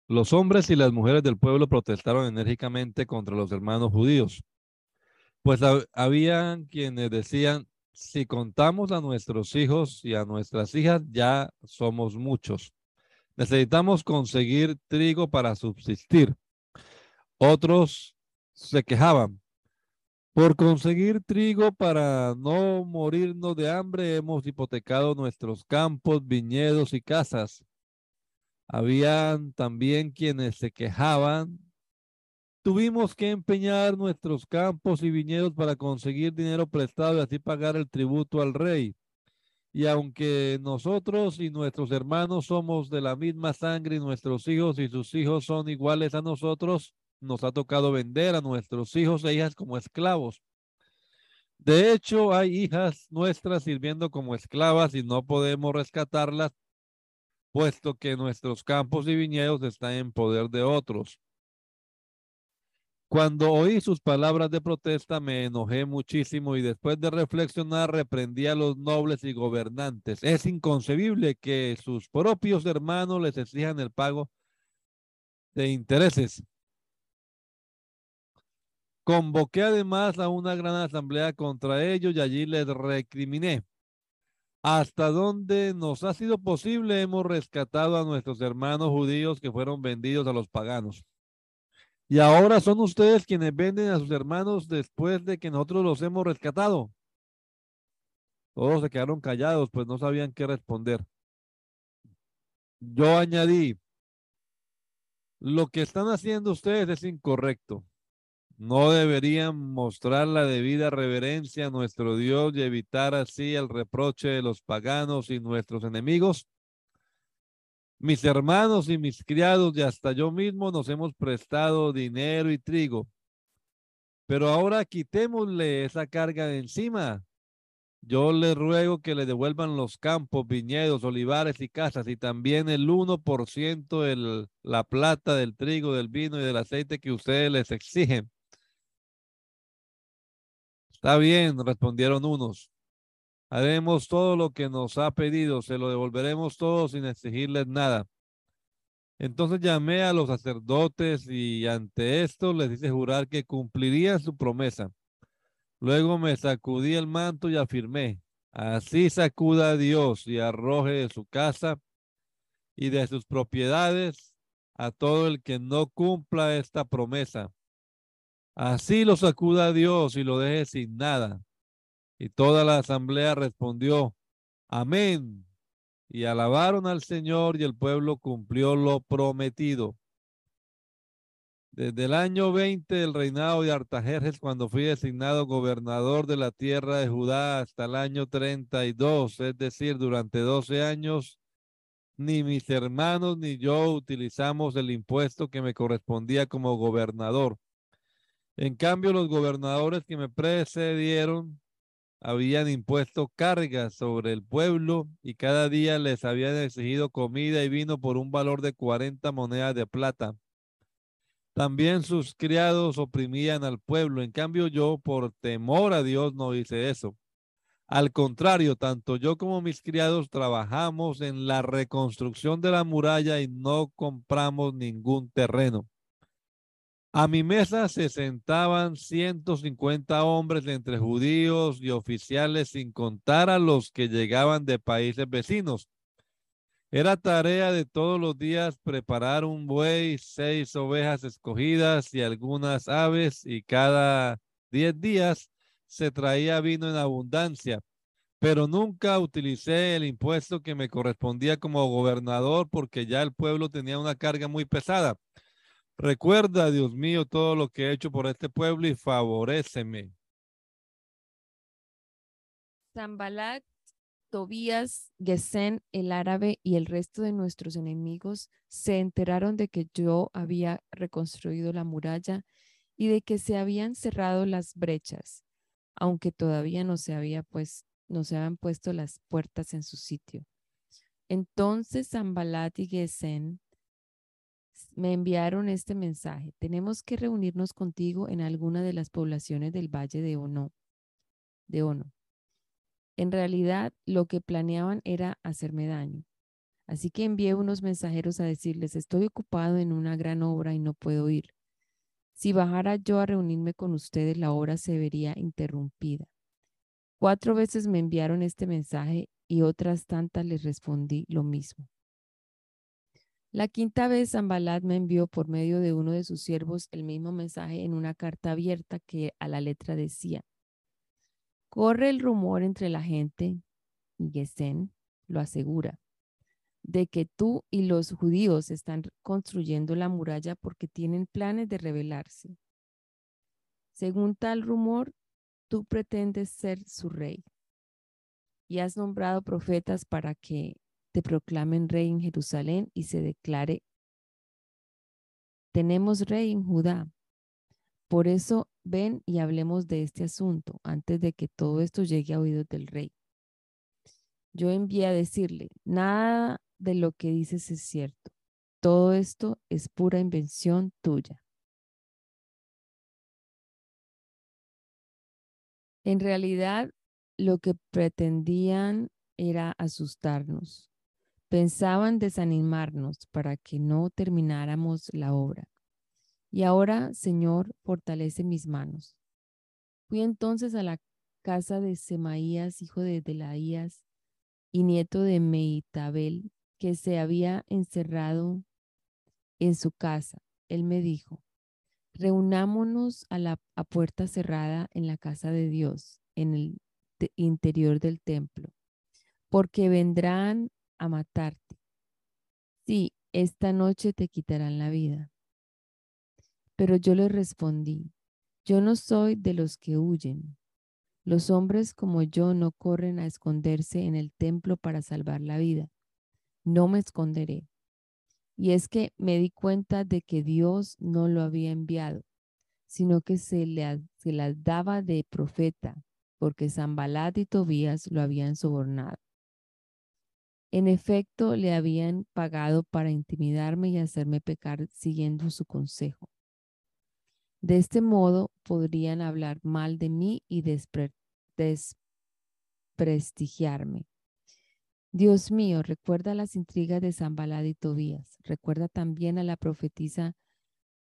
Los hombres y las mujeres del pueblo protestaron enérgicamente contra los hermanos judíos, pues había quienes decían, si contamos a nuestros hijos y a nuestras hijas, ya somos muchos. Necesitamos conseguir trigo para subsistir. Otros se quejaban, Por conseguir trigo para no morirnos de hambre, hemos hipotecado nuestros campos, viñedos y casas. Habían también quienes se quejaban. Tuvimos que empeñar nuestros campos y viñedos para conseguir dinero prestado y así pagar el tributo al rey. Y aunque nosotros y nuestros hermanos somos de la misma sangre y nuestros hijos y sus hijos son iguales a nosotros, nos ha tocado vender a nuestros hijos e hijas como esclavos. De hecho, hay hijas nuestras sirviendo como esclavas y no podemos rescatarlas, puesto que nuestros campos y viñedos están en poder de otros. Cuando oí sus palabras de protesta me enojé muchísimo y después de reflexionar reprendí a los nobles y gobernantes. Es inconcebible que sus propios hermanos les exijan el pago de intereses Convoqué además a una gran asamblea contra ellos y allí les recriminé. Hasta donde nos ha sido posible hemos rescatado a nuestros hermanos judíos que fueron vendidos a los paganos. Y ahora son ustedes quienes venden a sus hermanos después de que nosotros los hemos rescatado. Todos se quedaron callados, pues no sabían qué responder. Yo añadí, lo que están haciendo ustedes es incorrecto. No deberían mostrar la debida reverencia a nuestro Dios y evitar así el reproche de los paganos y nuestros enemigos. Mis hermanos y mis criados y hasta yo mismo nos hemos prestado dinero y trigo. Pero ahora quitémosle esa carga de encima. Yo les ruego que le devuelvan los campos, viñedos, olivares y casas y también el 1% de la plata, del trigo, del vino y del aceite que ustedes les exigen Está bien, respondieron unos. Haremos todo lo que nos ha pedido, se lo devolveremos todo sin exigirles nada. Entonces llamé a los sacerdotes y ante esto les hice jurar que cumpliría su promesa. Luego me sacudí el manto y afirmé, así sacuda a Dios y arroje de su casa y de sus propiedades a todo el que no cumpla esta promesa. Así lo sacuda Dios y lo deje sin nada. Y toda la asamblea respondió, amén. Y alabaron al Señor y el pueblo cumplió lo prometido. Desde el año 20 del reinado de Artajerjes, cuando fui designado gobernador de la tierra de Judá, hasta el año 32, es decir, durante 12 años, ni mis hermanos ni yo utilizamos el impuesto que me correspondía como gobernador en cambio, los gobernadores que me precedieron habían impuesto cargas sobre el pueblo y cada día les habían exigido comida y vino por un valor de 40 monedas de plata. También sus criados oprimían al pueblo. En cambio, yo, por temor a Dios, no hice eso. Al contrario, tanto yo como mis criados trabajamos en la reconstrucción de la muralla y no compramos ningún terreno. A mi mesa se sentaban 150 hombres entre judíos y oficiales, sin contar a los que llegaban de países vecinos. Era tarea de todos los días preparar un buey, seis ovejas escogidas y algunas aves, y cada diez días se traía vino en abundancia. Pero nunca utilicé el impuesto que me correspondía como gobernador porque ya el pueblo tenía una carga muy pesada. Recuerda, Dios mío, todo lo que he hecho por este pueblo y favoreceme. Zambalat, Tobías, Gesén, el árabe y el resto de nuestros enemigos se enteraron de que yo había reconstruido la muralla y de que se habían cerrado las brechas, aunque todavía no se había pues, no se habían puesto las puertas en su sitio. Entonces Zambalat y Gesén me enviaron este mensaje. Tenemos que reunirnos contigo en alguna de las poblaciones del Valle de Ono. De Ono. En realidad, lo que planeaban era hacerme daño. Así que envié unos mensajeros a decirles, estoy ocupado en una gran obra y no puedo ir. Si bajara yo a reunirme con ustedes, la obra se vería interrumpida. Cuatro veces me enviaron este mensaje y otras tantas les respondí lo mismo. La quinta vez Zambalat me envió por medio de uno de sus siervos el mismo mensaje en una carta abierta que a la letra decía, corre el rumor entre la gente, y Gesén lo asegura, de que tú y los judíos están construyendo la muralla porque tienen planes de rebelarse. Según tal rumor, tú pretendes ser su rey y has nombrado profetas para que te proclamen rey en Jerusalén y se declare, tenemos rey en Judá. Por eso ven y hablemos de este asunto antes de que todo esto llegue a oídos del rey. Yo envié a decirle, nada de lo que dices es cierto. Todo esto es pura invención tuya. En realidad, lo que pretendían era asustarnos. Pensaban desanimarnos para que no termináramos la obra. Y ahora, Señor, fortalece mis manos. Fui entonces a la casa de Semaías, hijo de Delaías y nieto de Meitabel, que se había encerrado en su casa. Él me dijo, reunámonos a la puerta cerrada en la casa de Dios, en el interior del templo, porque vendrán a matarte. Sí, esta noche te quitarán la vida. Pero yo le respondí, yo no soy de los que huyen. Los hombres como yo no corren a esconderse en el templo para salvar la vida. No me esconderé. Y es que me di cuenta de que Dios no lo había enviado, sino que se, le, se las daba de profeta porque Zambalat y Tobías lo habían sobornado. En efecto, le habían pagado para intimidarme y hacerme pecar siguiendo su consejo. De este modo podrían hablar mal de mí y desprestigiarme. Dios mío, recuerda las intrigas de Zambalat y Tobías. Recuerda también a la profetisa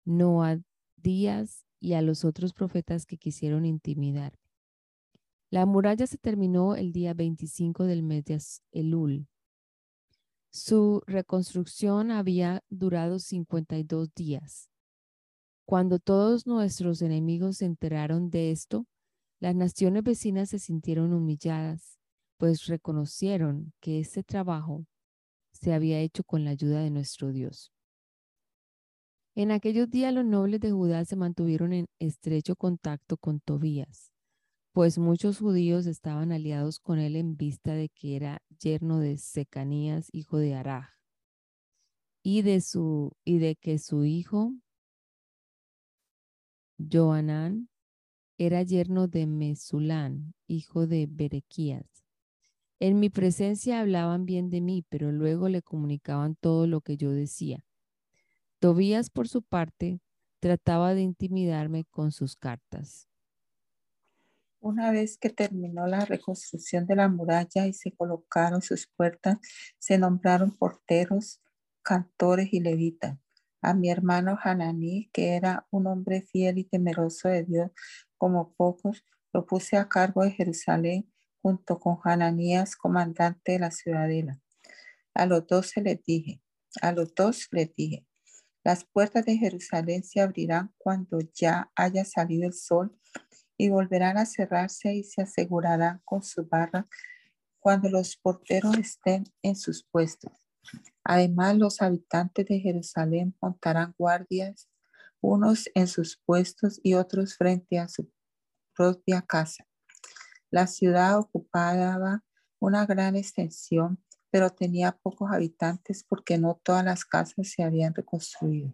Noadías y a los otros profetas que quisieron intimidar. La muralla se terminó el día 25 del mes de Elul. Su reconstrucción había durado 52 días. Cuando todos nuestros enemigos se enteraron de esto, las naciones vecinas se sintieron humilladas, pues reconocieron que este trabajo se había hecho con la ayuda de nuestro Dios. En aquellos días los nobles de Judá se mantuvieron en estrecho contacto con Tobías pues muchos judíos estaban aliados con él en vista de que era yerno de Secanías, hijo de Araj, y de, su, y de que su hijo Joanán era yerno de Mesulán, hijo de Berequías. En mi presencia hablaban bien de mí, pero luego le comunicaban todo lo que yo decía. Tobías, por su parte, trataba de intimidarme con sus cartas. Una vez que terminó la reconstrucción de la muralla y se colocaron sus puertas, se nombraron porteros, cantores y levitas. A mi hermano Hananí, que era un hombre fiel y temeroso de Dios como pocos, lo puse a cargo de Jerusalén junto con Hananías, comandante de la ciudadela. A los dos se les dije, a los dos les dije, las puertas de Jerusalén se abrirán cuando ya haya salido el sol y volverán a cerrarse y se asegurarán con su barra cuando los porteros estén en sus puestos. Además, los habitantes de Jerusalén montarán guardias, unos en sus puestos y otros frente a su propia casa. La ciudad ocupaba una gran extensión, pero tenía pocos habitantes porque no todas las casas se habían reconstruido.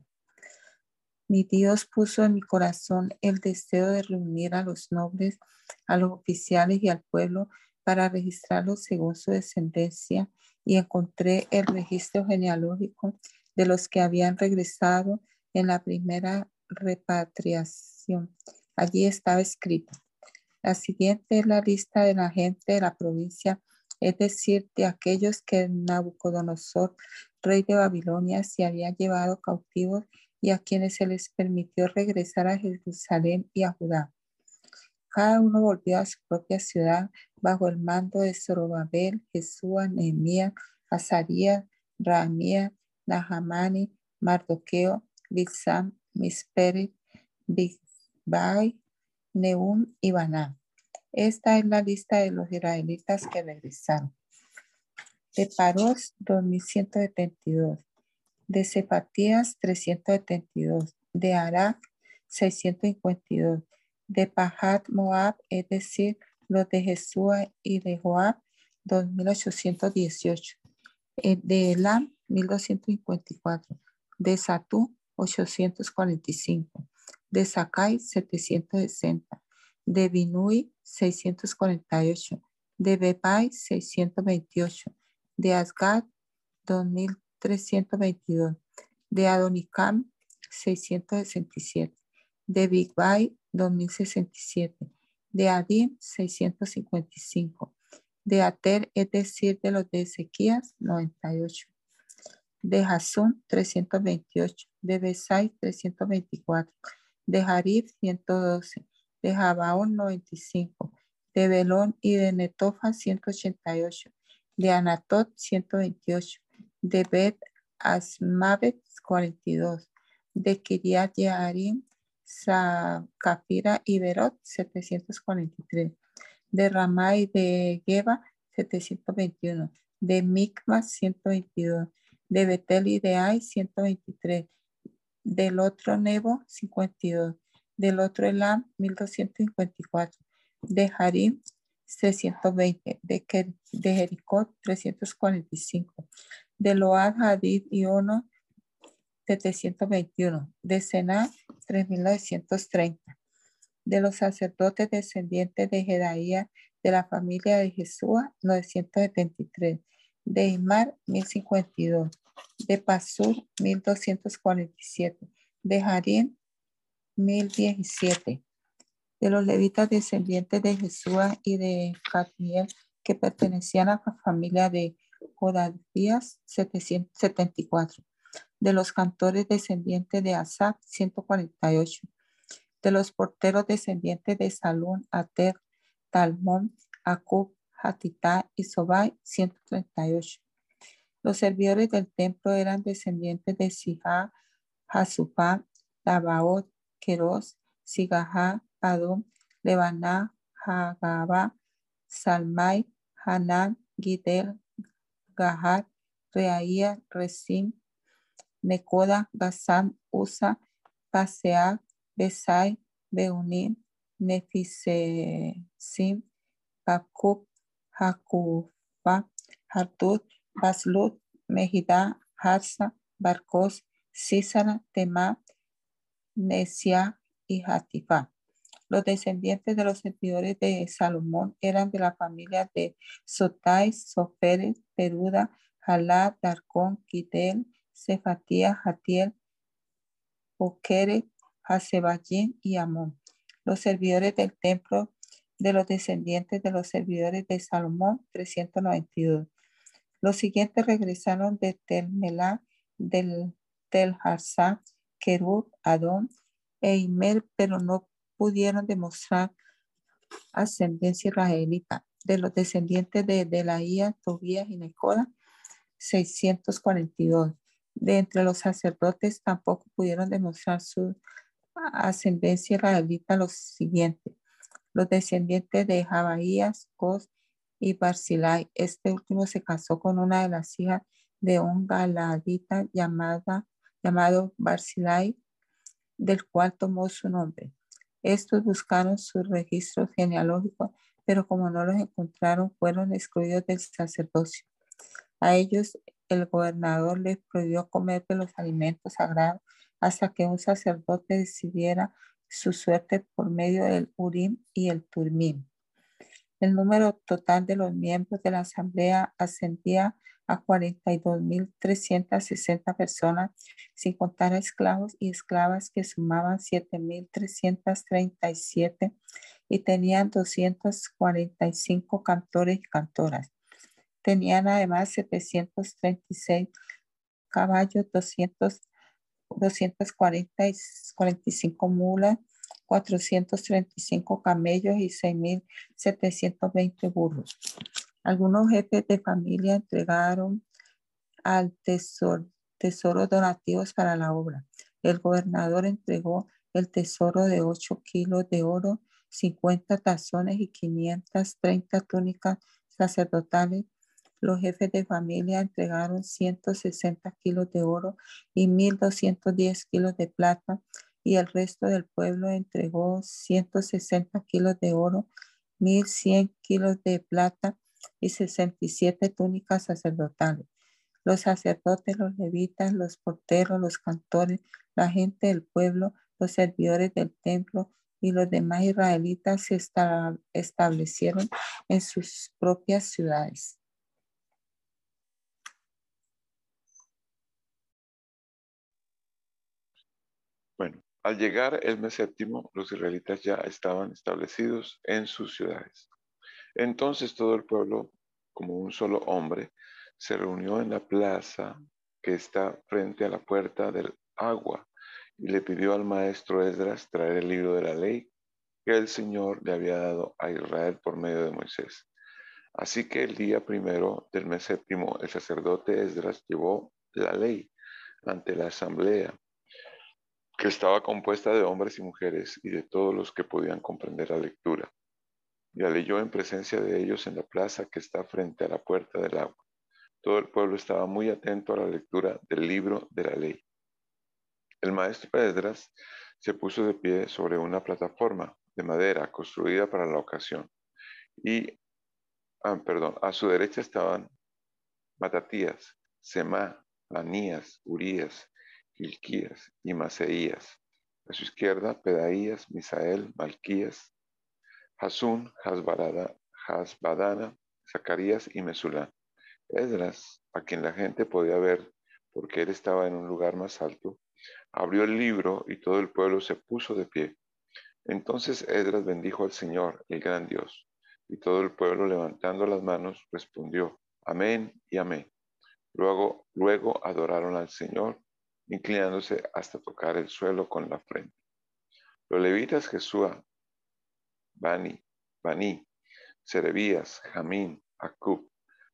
Mi Dios puso en mi corazón el deseo de reunir a los nobles, a los oficiales y al pueblo para registrarlos según su descendencia y encontré el registro genealógico de los que habían regresado en la primera repatriación. Allí estaba escrito. La siguiente es la lista de la gente de la provincia, es decir, de aquellos que Nabucodonosor, rey de Babilonia, se había llevado cautivos y a quienes se les permitió regresar a Jerusalén y a Judá. Cada uno volvió a su propia ciudad bajo el mando de Zorobabel, Jesús, Nehemías, Azarías, Ramía, Nahamani, Mardoqueo, Bitsam, Misperi, Bigbai, Neum y Baná. Esta es la lista de los israelitas que regresaron. De Paros, 2172. De Cepatías, 372. De Arak, 652. De Pahat Moab, es decir, los de Jesúa y de Joab, 2818. Eh, de Elam, 1254. De Satú, 845. De Sakai, 760. De Binui, 648. De Bebai, 628. De Asgad, 2322. De Adonicam, 667. De Bigbai, 2067 de Adín 655, de Ater, es decir, de los de Ezequías 98, de Jasún 328, de Besai 324, de Jarif 112, de Jabaón 95, de Belón y de Netofa 188, de Anatot 128, de Bet Asmavet 42, de Kiriat Yearim Zacafira y Berot, 743. De Ramay de Geba, 721. De Micma, 122. De Betel y de Ay, 123. Del otro Nebo, 52. Del otro Elam, 1254. De Harim, 620. De, de Jericó, 345. De Load, Hadid y Ono, 721. De Sena, 3930. De los sacerdotes descendientes de Jedaía de la familia de Jesús, 973. De Imar, 1052. De Pasur, 1247. De Harín, 1017. De los levitas descendientes de Jesús y de Cadmiel, que pertenecían a la familia de Jodadías, 774 de los cantores descendientes de Asaf, 148. De los porteros descendientes de Salún, Ater, Talmón, Acub, Hatitá y Sobai, 138. Los servidores del templo eran descendientes de Sijá, Hasupá, Tabaot, Queros, Sigahá, Adom, Lebaná, Hagabá, Salmai, Hanán, Gidel, Gahar, Reaía, Resim, Nekoda, Basam, Usa, Pasea, Besai, Beunim, Nefisesim, Bakub, Hakuba, Hartut, Baslut, Mejida, Harsa, Barcos, Císara, Tema, Nesia y Hatifa. Los descendientes de los servidores de Salomón eran de la familia de Sotai, Soferes, Peruda, Jalá, Darcón, Quidel, Cefatía, Jatiel, Okere, Hasebayín y Amón. Los servidores del templo de los descendientes de los servidores de Salomón, 392. Los siguientes regresaron de Telmelá, del Tel Harsá, Kerub, Adón e Imer, pero no pudieron demostrar ascendencia israelita. De los descendientes de Delaía, Tobías y Necoda, 642 de entre los sacerdotes tampoco pudieron demostrar su ascendencia israelita los siguientes. Los descendientes de Jabaías, Cos y Barzilai. Este último se casó con una de las hijas de un galadita llamada, llamado Barzilai, del cual tomó su nombre. Estos buscaron sus registros genealógicos, pero como no los encontraron, fueron excluidos del sacerdocio. A ellos el gobernador les prohibió comer de los alimentos sagrados hasta que un sacerdote decidiera su suerte por medio del Urim y el Turmim. El número total de los miembros de la asamblea ascendía a 42.360 personas, sin contar a esclavos y esclavas que sumaban 7.337 y tenían 245 cantores y cantoras. Tenían además 736 caballos, 200, 245 mulas, 435 camellos y 6.720 burros. Algunos jefes de familia entregaron al tesoros donativos para la obra. El gobernador entregó el tesoro de 8 kilos de oro, 50 tazones y 530 túnicas sacerdotales. Los jefes de familia entregaron 160 kilos de oro y 1.210 kilos de plata y el resto del pueblo entregó 160 kilos de oro, 1.100 kilos de plata y 67 túnicas sacerdotales. Los sacerdotes, los levitas, los porteros, los cantores, la gente del pueblo, los servidores del templo y los demás israelitas se establecieron en sus propias ciudades. Bueno, al llegar el mes séptimo, los israelitas ya estaban establecidos en sus ciudades. Entonces todo el pueblo, como un solo hombre, se reunió en la plaza que está frente a la puerta del agua y le pidió al maestro Esdras traer el libro de la ley que el Señor le había dado a Israel por medio de Moisés. Así que el día primero del mes séptimo, el sacerdote Esdras llevó la ley ante la asamblea, que estaba compuesta de hombres y mujeres y de todos los que podían comprender la lectura. Y la leyó en presencia de ellos en la plaza que está frente a la puerta del agua. Todo el pueblo estaba muy atento a la lectura del libro de la ley. El maestro Esdras se puso de pie sobre una plataforma de madera construida para la ocasión. Y, ah, perdón, a su derecha estaban Matatías, Semá, Anías, Urías, Gilquías y Maseías. A su izquierda, Pedaías, Misael, Malquías, Hasún, Hasbadana, Zacarías y Mesulán. Esdras, a quien la gente podía ver porque él estaba en un lugar más alto, abrió el libro y todo el pueblo se puso de pie. Entonces Esdras bendijo al Señor, el gran Dios, y todo el pueblo levantando las manos respondió, Amén y Amén. Luego, luego adoraron al Señor, inclinándose hasta tocar el suelo con la frente. Los levitas Jesúa, Bani, Bani, Serebías, Jamín, Acub,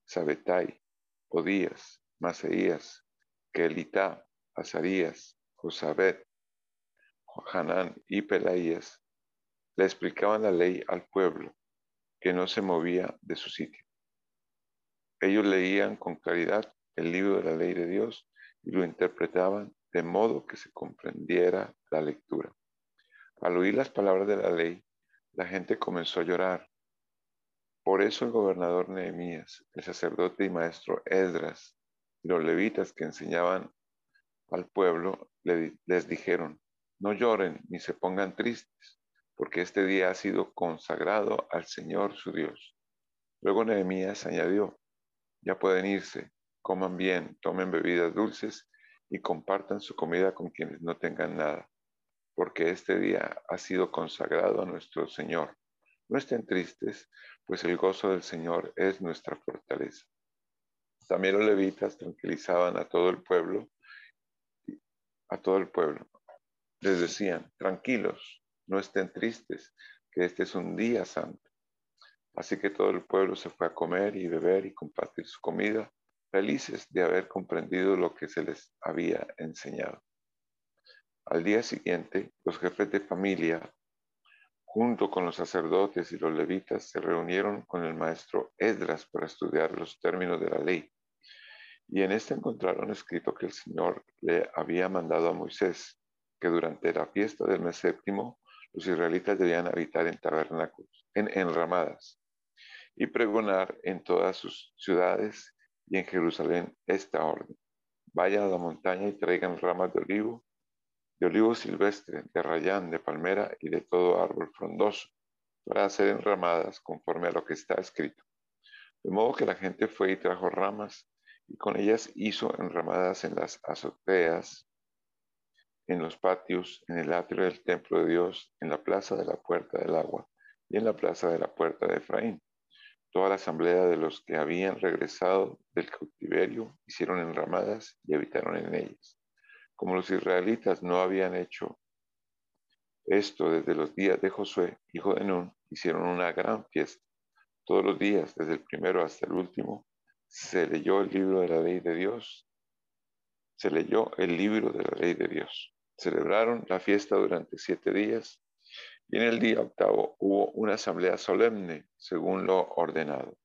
Sabetai, Odías, Maseías, Kelitá, Azarías, Josabet, Hanán y Pelaías le explicaban la ley al pueblo, que no se movía de su sitio. Ellos leían con claridad el libro de la ley de Dios y lo interpretaban de modo que se comprendiera la lectura. Al oír las palabras de la ley, la gente comenzó a llorar por eso el gobernador Nehemías, el sacerdote y maestro Esdras y los levitas que enseñaban al pueblo les dijeron, no lloren ni se pongan tristes, porque este día ha sido consagrado al Señor su Dios. Luego Nehemías añadió, ya pueden irse, coman bien, tomen bebidas dulces y compartan su comida con quienes no tengan nada, porque este día ha sido consagrado a nuestro Señor. No estén tristes, pues el gozo del Señor es nuestra fortaleza. También los levitas tranquilizaban a todo el pueblo, a todo el pueblo. Les decían, tranquilos, no estén tristes, que este es un día santo. Así que todo el pueblo se fue a comer y beber y compartir su comida, felices de haber comprendido lo que se les había enseñado. Al día siguiente, los jefes de familia junto con los sacerdotes y los levitas, se reunieron con el maestro Esdras para estudiar los términos de la ley. Y en este encontraron escrito que el Señor le había mandado a Moisés que durante la fiesta del mes séptimo los israelitas debían habitar en tabernáculos, en enramadas, y pregonar en todas sus ciudades y en Jerusalén esta orden. Vayan a la montaña y traigan ramas de olivo olivo silvestre, de rayán, de palmera y de todo árbol frondoso, para hacer enramadas conforme a lo que está escrito. De modo que la gente fue y trajo ramas, y con ellas hizo enramadas en las azoteas, en los patios, en el atrio del templo de Dios, en la plaza de la puerta del agua y en la plaza de la puerta de Efraín. Toda la asamblea de los que habían regresado del cautiverio hicieron enramadas y habitaron en ellas. Como los israelitas no habían hecho esto desde los días de Josué, hijo de Nun, hicieron una gran fiesta. Todos los días, desde el primero hasta el último, se leyó el libro de la ley de Dios se leyó el libro de la ley de Dios. Celebraron la fiesta durante siete días y en el día octavo hubo una asamblea solemne según lo ordenado.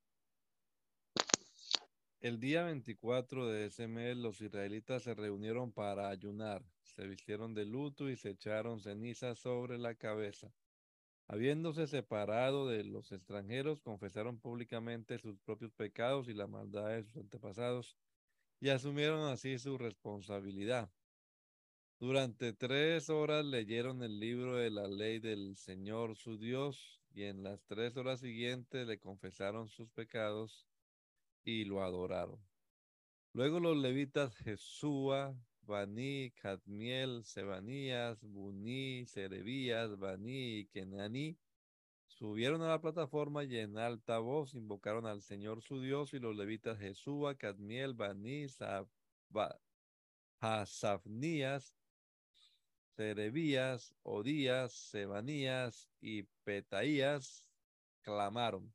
El día 24 de ese mes los israelitas se reunieron para ayunar, se vistieron de luto y se echaron cenizas sobre la cabeza. Habiéndose separado de los extranjeros, confesaron públicamente sus propios pecados y la maldad de sus antepasados y asumieron así su responsabilidad. Durante tres horas leyeron el libro de la ley del Señor su Dios y en las tres horas siguientes le confesaron sus pecados y lo adoraron. Luego los levitas Jesúa, Baní, Cadmiel, Sebanías, Buní, Serebías, Baní y Kenaní subieron a la plataforma y en alta voz invocaron al Señor su Dios y los levitas Jesúa, Cadmiel, Baní, Hasafnías, Serebías, Odías, Sebanías y Petaías clamaron.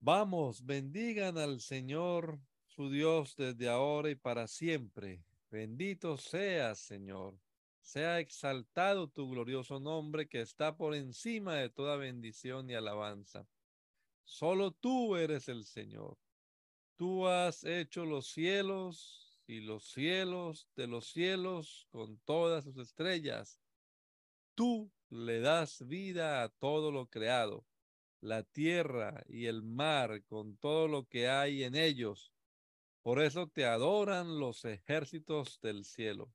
Vamos, bendigan al Señor su Dios desde ahora y para siempre. Bendito seas, Señor. Sea exaltado tu glorioso nombre que está por encima de toda bendición y alabanza. Solo tú eres el Señor. Tú has hecho los cielos y los cielos de los cielos con todas sus estrellas. Tú le das vida a todo lo creado, la tierra y el mar con todo lo que hay en ellos por eso te adoran los ejércitos del cielo.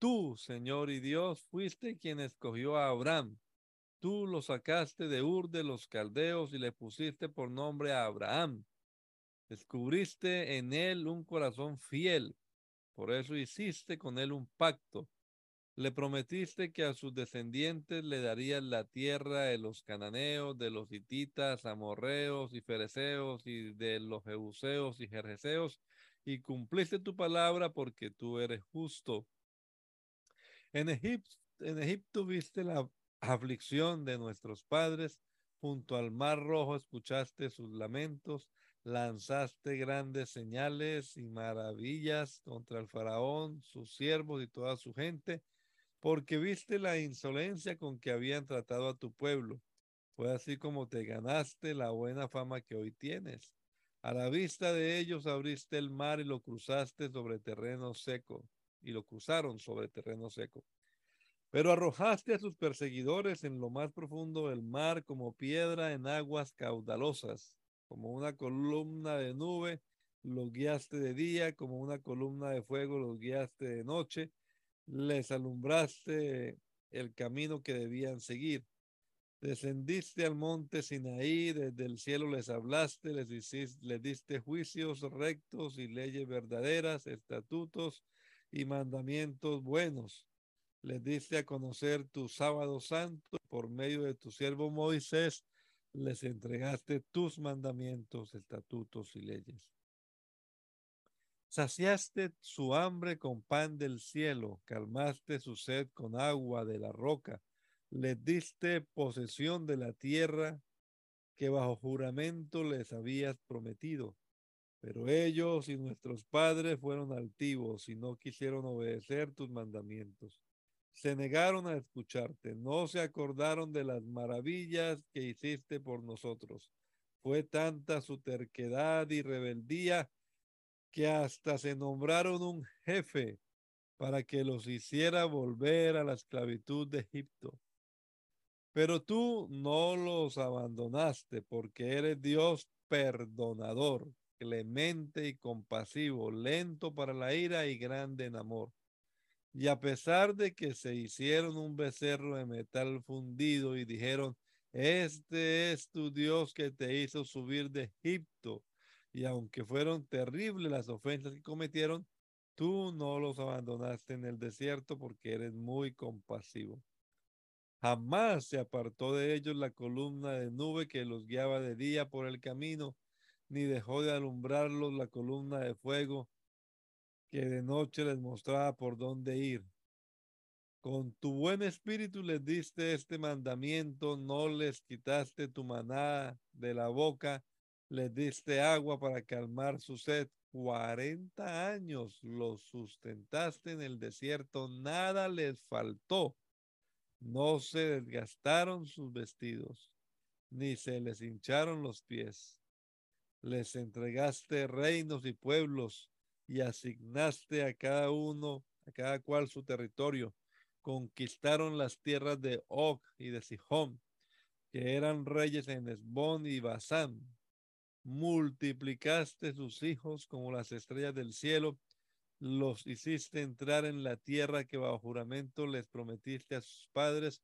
Tú, Señor y Dios, fuiste quien escogió a Abraham. Tú lo sacaste de Ur de los caldeos y le pusiste por nombre a Abraham. Descubriste en él un corazón fiel. Por eso hiciste con él un pacto le prometiste que a sus descendientes le darías la tierra de los cananeos, de los hititas, amorreos y fereceos y de los jebuseos y jerjeseos, y cumpliste tu palabra porque tú eres justo. En Egipto viste la aflicción de nuestros padres, junto al mar rojo escuchaste sus lamentos, lanzaste grandes señales y maravillas contra el faraón, sus siervos y toda su gente, porque viste la insolencia con que habían tratado a tu pueblo. Fue así como te ganaste la buena fama que hoy tienes. A la vista de ellos abriste el mar y lo cruzaste sobre terreno seco, y lo cruzaron sobre terreno seco. Pero arrojaste a sus perseguidores en lo más profundo del mar como piedra en aguas caudalosas, como una columna de nube, los guiaste de día, como una columna de fuego los guiaste de noche, les alumbraste el camino que debían seguir. Descendiste al monte Sinaí, desde el cielo les hablaste, les, les diste juicios rectos y leyes verdaderas, estatutos y mandamientos buenos. Les diste a conocer tu sábado santo por medio de tu siervo Moisés, les entregaste tus mandamientos, estatutos y leyes. Saciaste su hambre con pan del cielo, calmaste su sed con agua de la roca, les diste posesión de la tierra que bajo juramento les habías prometido. Pero ellos y nuestros padres fueron altivos y no quisieron obedecer tus mandamientos. Se negaron a escucharte, no se acordaron de las maravillas que hiciste por nosotros. Fue tanta su terquedad y rebeldía que hasta se nombraron un jefe para que los hiciera volver a la esclavitud de Egipto. Pero tú no los abandonaste porque eres Dios perdonador, clemente y compasivo, lento para la ira y grande en amor. Y a pesar de que se hicieron un becerro de metal fundido y dijeron, este es tu Dios que te hizo subir de Egipto y aunque fueron terribles las ofensas que cometieron, tú no los abandonaste en el desierto porque eres muy compasivo. Jamás se apartó de ellos la columna de nube que los guiaba de día por el camino, ni dejó de alumbrarlos la columna de fuego que de noche les mostraba por dónde ir. Con tu buen espíritu les diste este mandamiento, no les quitaste tu maná de la boca, les diste agua para calmar su sed, 40 años los sustentaste en el desierto, nada les faltó. No se desgastaron sus vestidos, ni se les hincharon los pies. Les entregaste reinos y pueblos y asignaste a cada uno, a cada cual su territorio. Conquistaron las tierras de Og y de Sihón, que eran reyes en Esbón y Basán multiplicaste sus hijos como las estrellas del cielo, los hiciste entrar en la tierra que bajo juramento les prometiste a sus padres,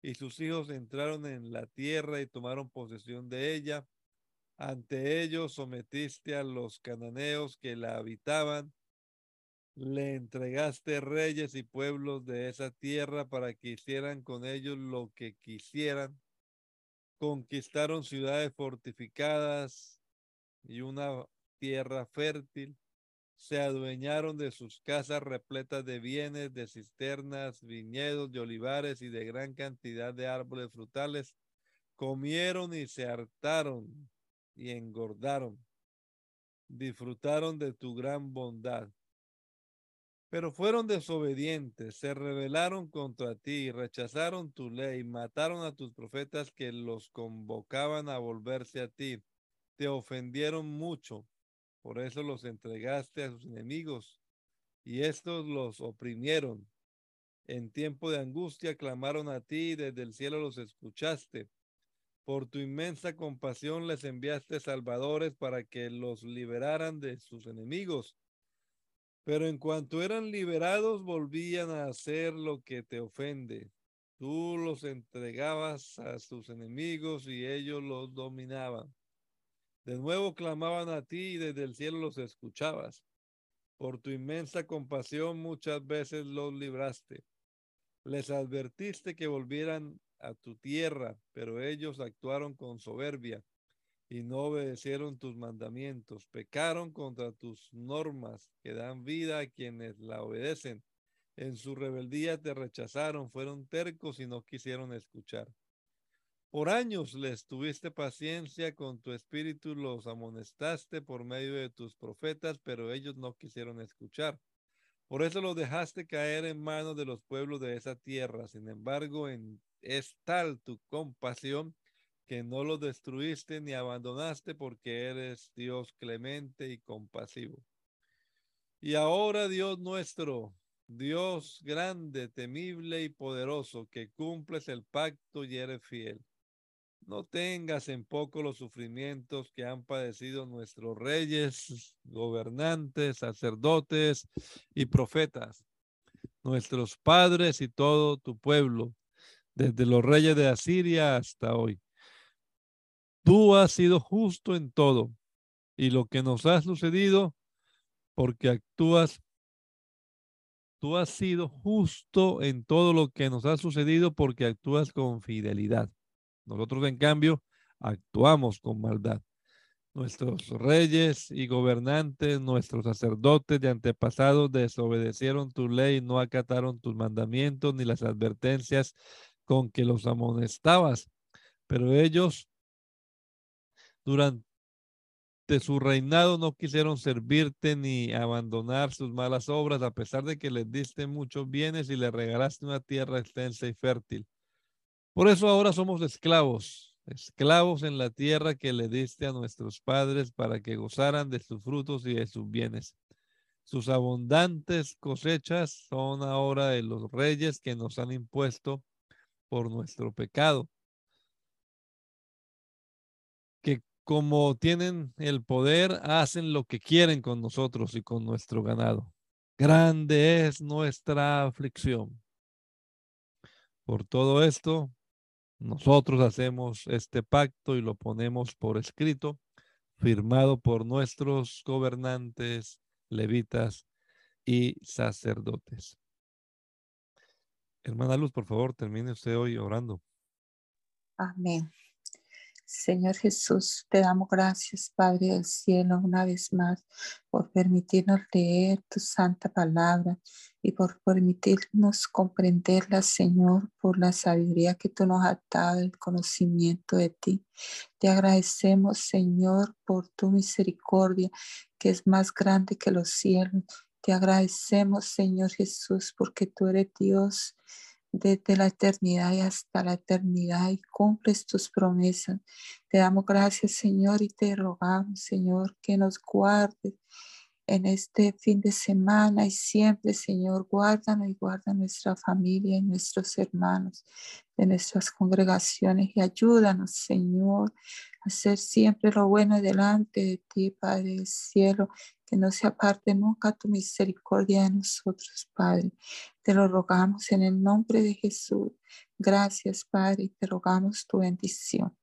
y sus hijos entraron en la tierra y tomaron posesión de ella. Ante ellos sometiste a los cananeos que la habitaban, le entregaste reyes y pueblos de esa tierra para que hicieran con ellos lo que quisieran conquistaron ciudades fortificadas y una tierra fértil, se adueñaron de sus casas repletas de bienes, de cisternas, viñedos, de olivares y de gran cantidad de árboles frutales, comieron y se hartaron y engordaron, disfrutaron de tu gran bondad pero fueron desobedientes, se rebelaron contra ti, rechazaron tu ley, mataron a tus profetas que los convocaban a volverse a ti. Te ofendieron mucho, por eso los entregaste a sus enemigos, y estos los oprimieron. En tiempo de angustia clamaron a ti, y desde el cielo los escuchaste. Por tu inmensa compasión les enviaste salvadores para que los liberaran de sus enemigos pero en cuanto eran liberados, volvían a hacer lo que te ofende. Tú los entregabas a sus enemigos y ellos los dominaban. De nuevo clamaban a ti y desde el cielo los escuchabas. Por tu inmensa compasión muchas veces los libraste. Les advertiste que volvieran a tu tierra, pero ellos actuaron con soberbia y no obedecieron tus mandamientos, pecaron contra tus normas que dan vida a quienes la obedecen. En su rebeldía te rechazaron, fueron tercos y no quisieron escuchar. Por años les tuviste paciencia, con tu espíritu los amonestaste por medio de tus profetas, pero ellos no quisieron escuchar. Por eso los dejaste caer en manos de los pueblos de esa tierra. Sin embargo, en, es tal tu compasión que no lo destruiste ni abandonaste porque eres Dios clemente y compasivo. Y ahora, Dios nuestro, Dios grande, temible y poderoso, que cumples el pacto y eres fiel. No tengas en poco los sufrimientos que han padecido nuestros reyes, gobernantes, sacerdotes y profetas, nuestros padres y todo tu pueblo, desde los reyes de Asiria hasta hoy Tú has sido justo en todo y lo que nos ha sucedido porque actúas, tú has sido justo en todo lo que nos ha sucedido porque actúas con fidelidad. Nosotros, en cambio, actuamos con maldad. Nuestros reyes y gobernantes, nuestros sacerdotes de antepasados desobedecieron tu ley, no acataron tus mandamientos ni las advertencias con que los amonestabas. Pero ellos durante su reinado no quisieron servirte ni abandonar sus malas obras, a pesar de que les diste muchos bienes y les regalaste una tierra extensa y fértil. Por eso ahora somos esclavos, esclavos en la tierra que le diste a nuestros padres para que gozaran de sus frutos y de sus bienes. Sus abundantes cosechas son ahora de los reyes que nos han impuesto por nuestro pecado como tienen el poder, hacen lo que quieren con nosotros y con nuestro ganado. Grande es nuestra aflicción. Por todo esto, nosotros hacemos este pacto y lo ponemos por escrito, firmado por nuestros gobernantes, levitas y sacerdotes. Hermana Luz, por favor, termine usted hoy orando. Amén. Señor Jesús, te damos gracias, Padre del cielo, una vez más, por permitirnos leer tu santa palabra y por permitirnos comprenderla, Señor, por la sabiduría que tú nos has dado, el conocimiento de ti. Te agradecemos, Señor, por tu misericordia, que es más grande que los cielos. Te agradecemos, Señor Jesús, porque tú eres Dios desde la eternidad y hasta la eternidad y cumples tus promesas. Te damos gracias, Señor, y te rogamos, Señor, que nos guardes en este fin de semana y siempre, Señor, guárdanos y guarda nuestra familia y nuestros hermanos de nuestras congregaciones y ayúdanos, Señor, hacer siempre lo bueno delante de ti, Padre del cielo, que no se aparte nunca tu misericordia de nosotros, Padre. Te lo rogamos en el nombre de Jesús. Gracias, Padre, y te rogamos tu bendición.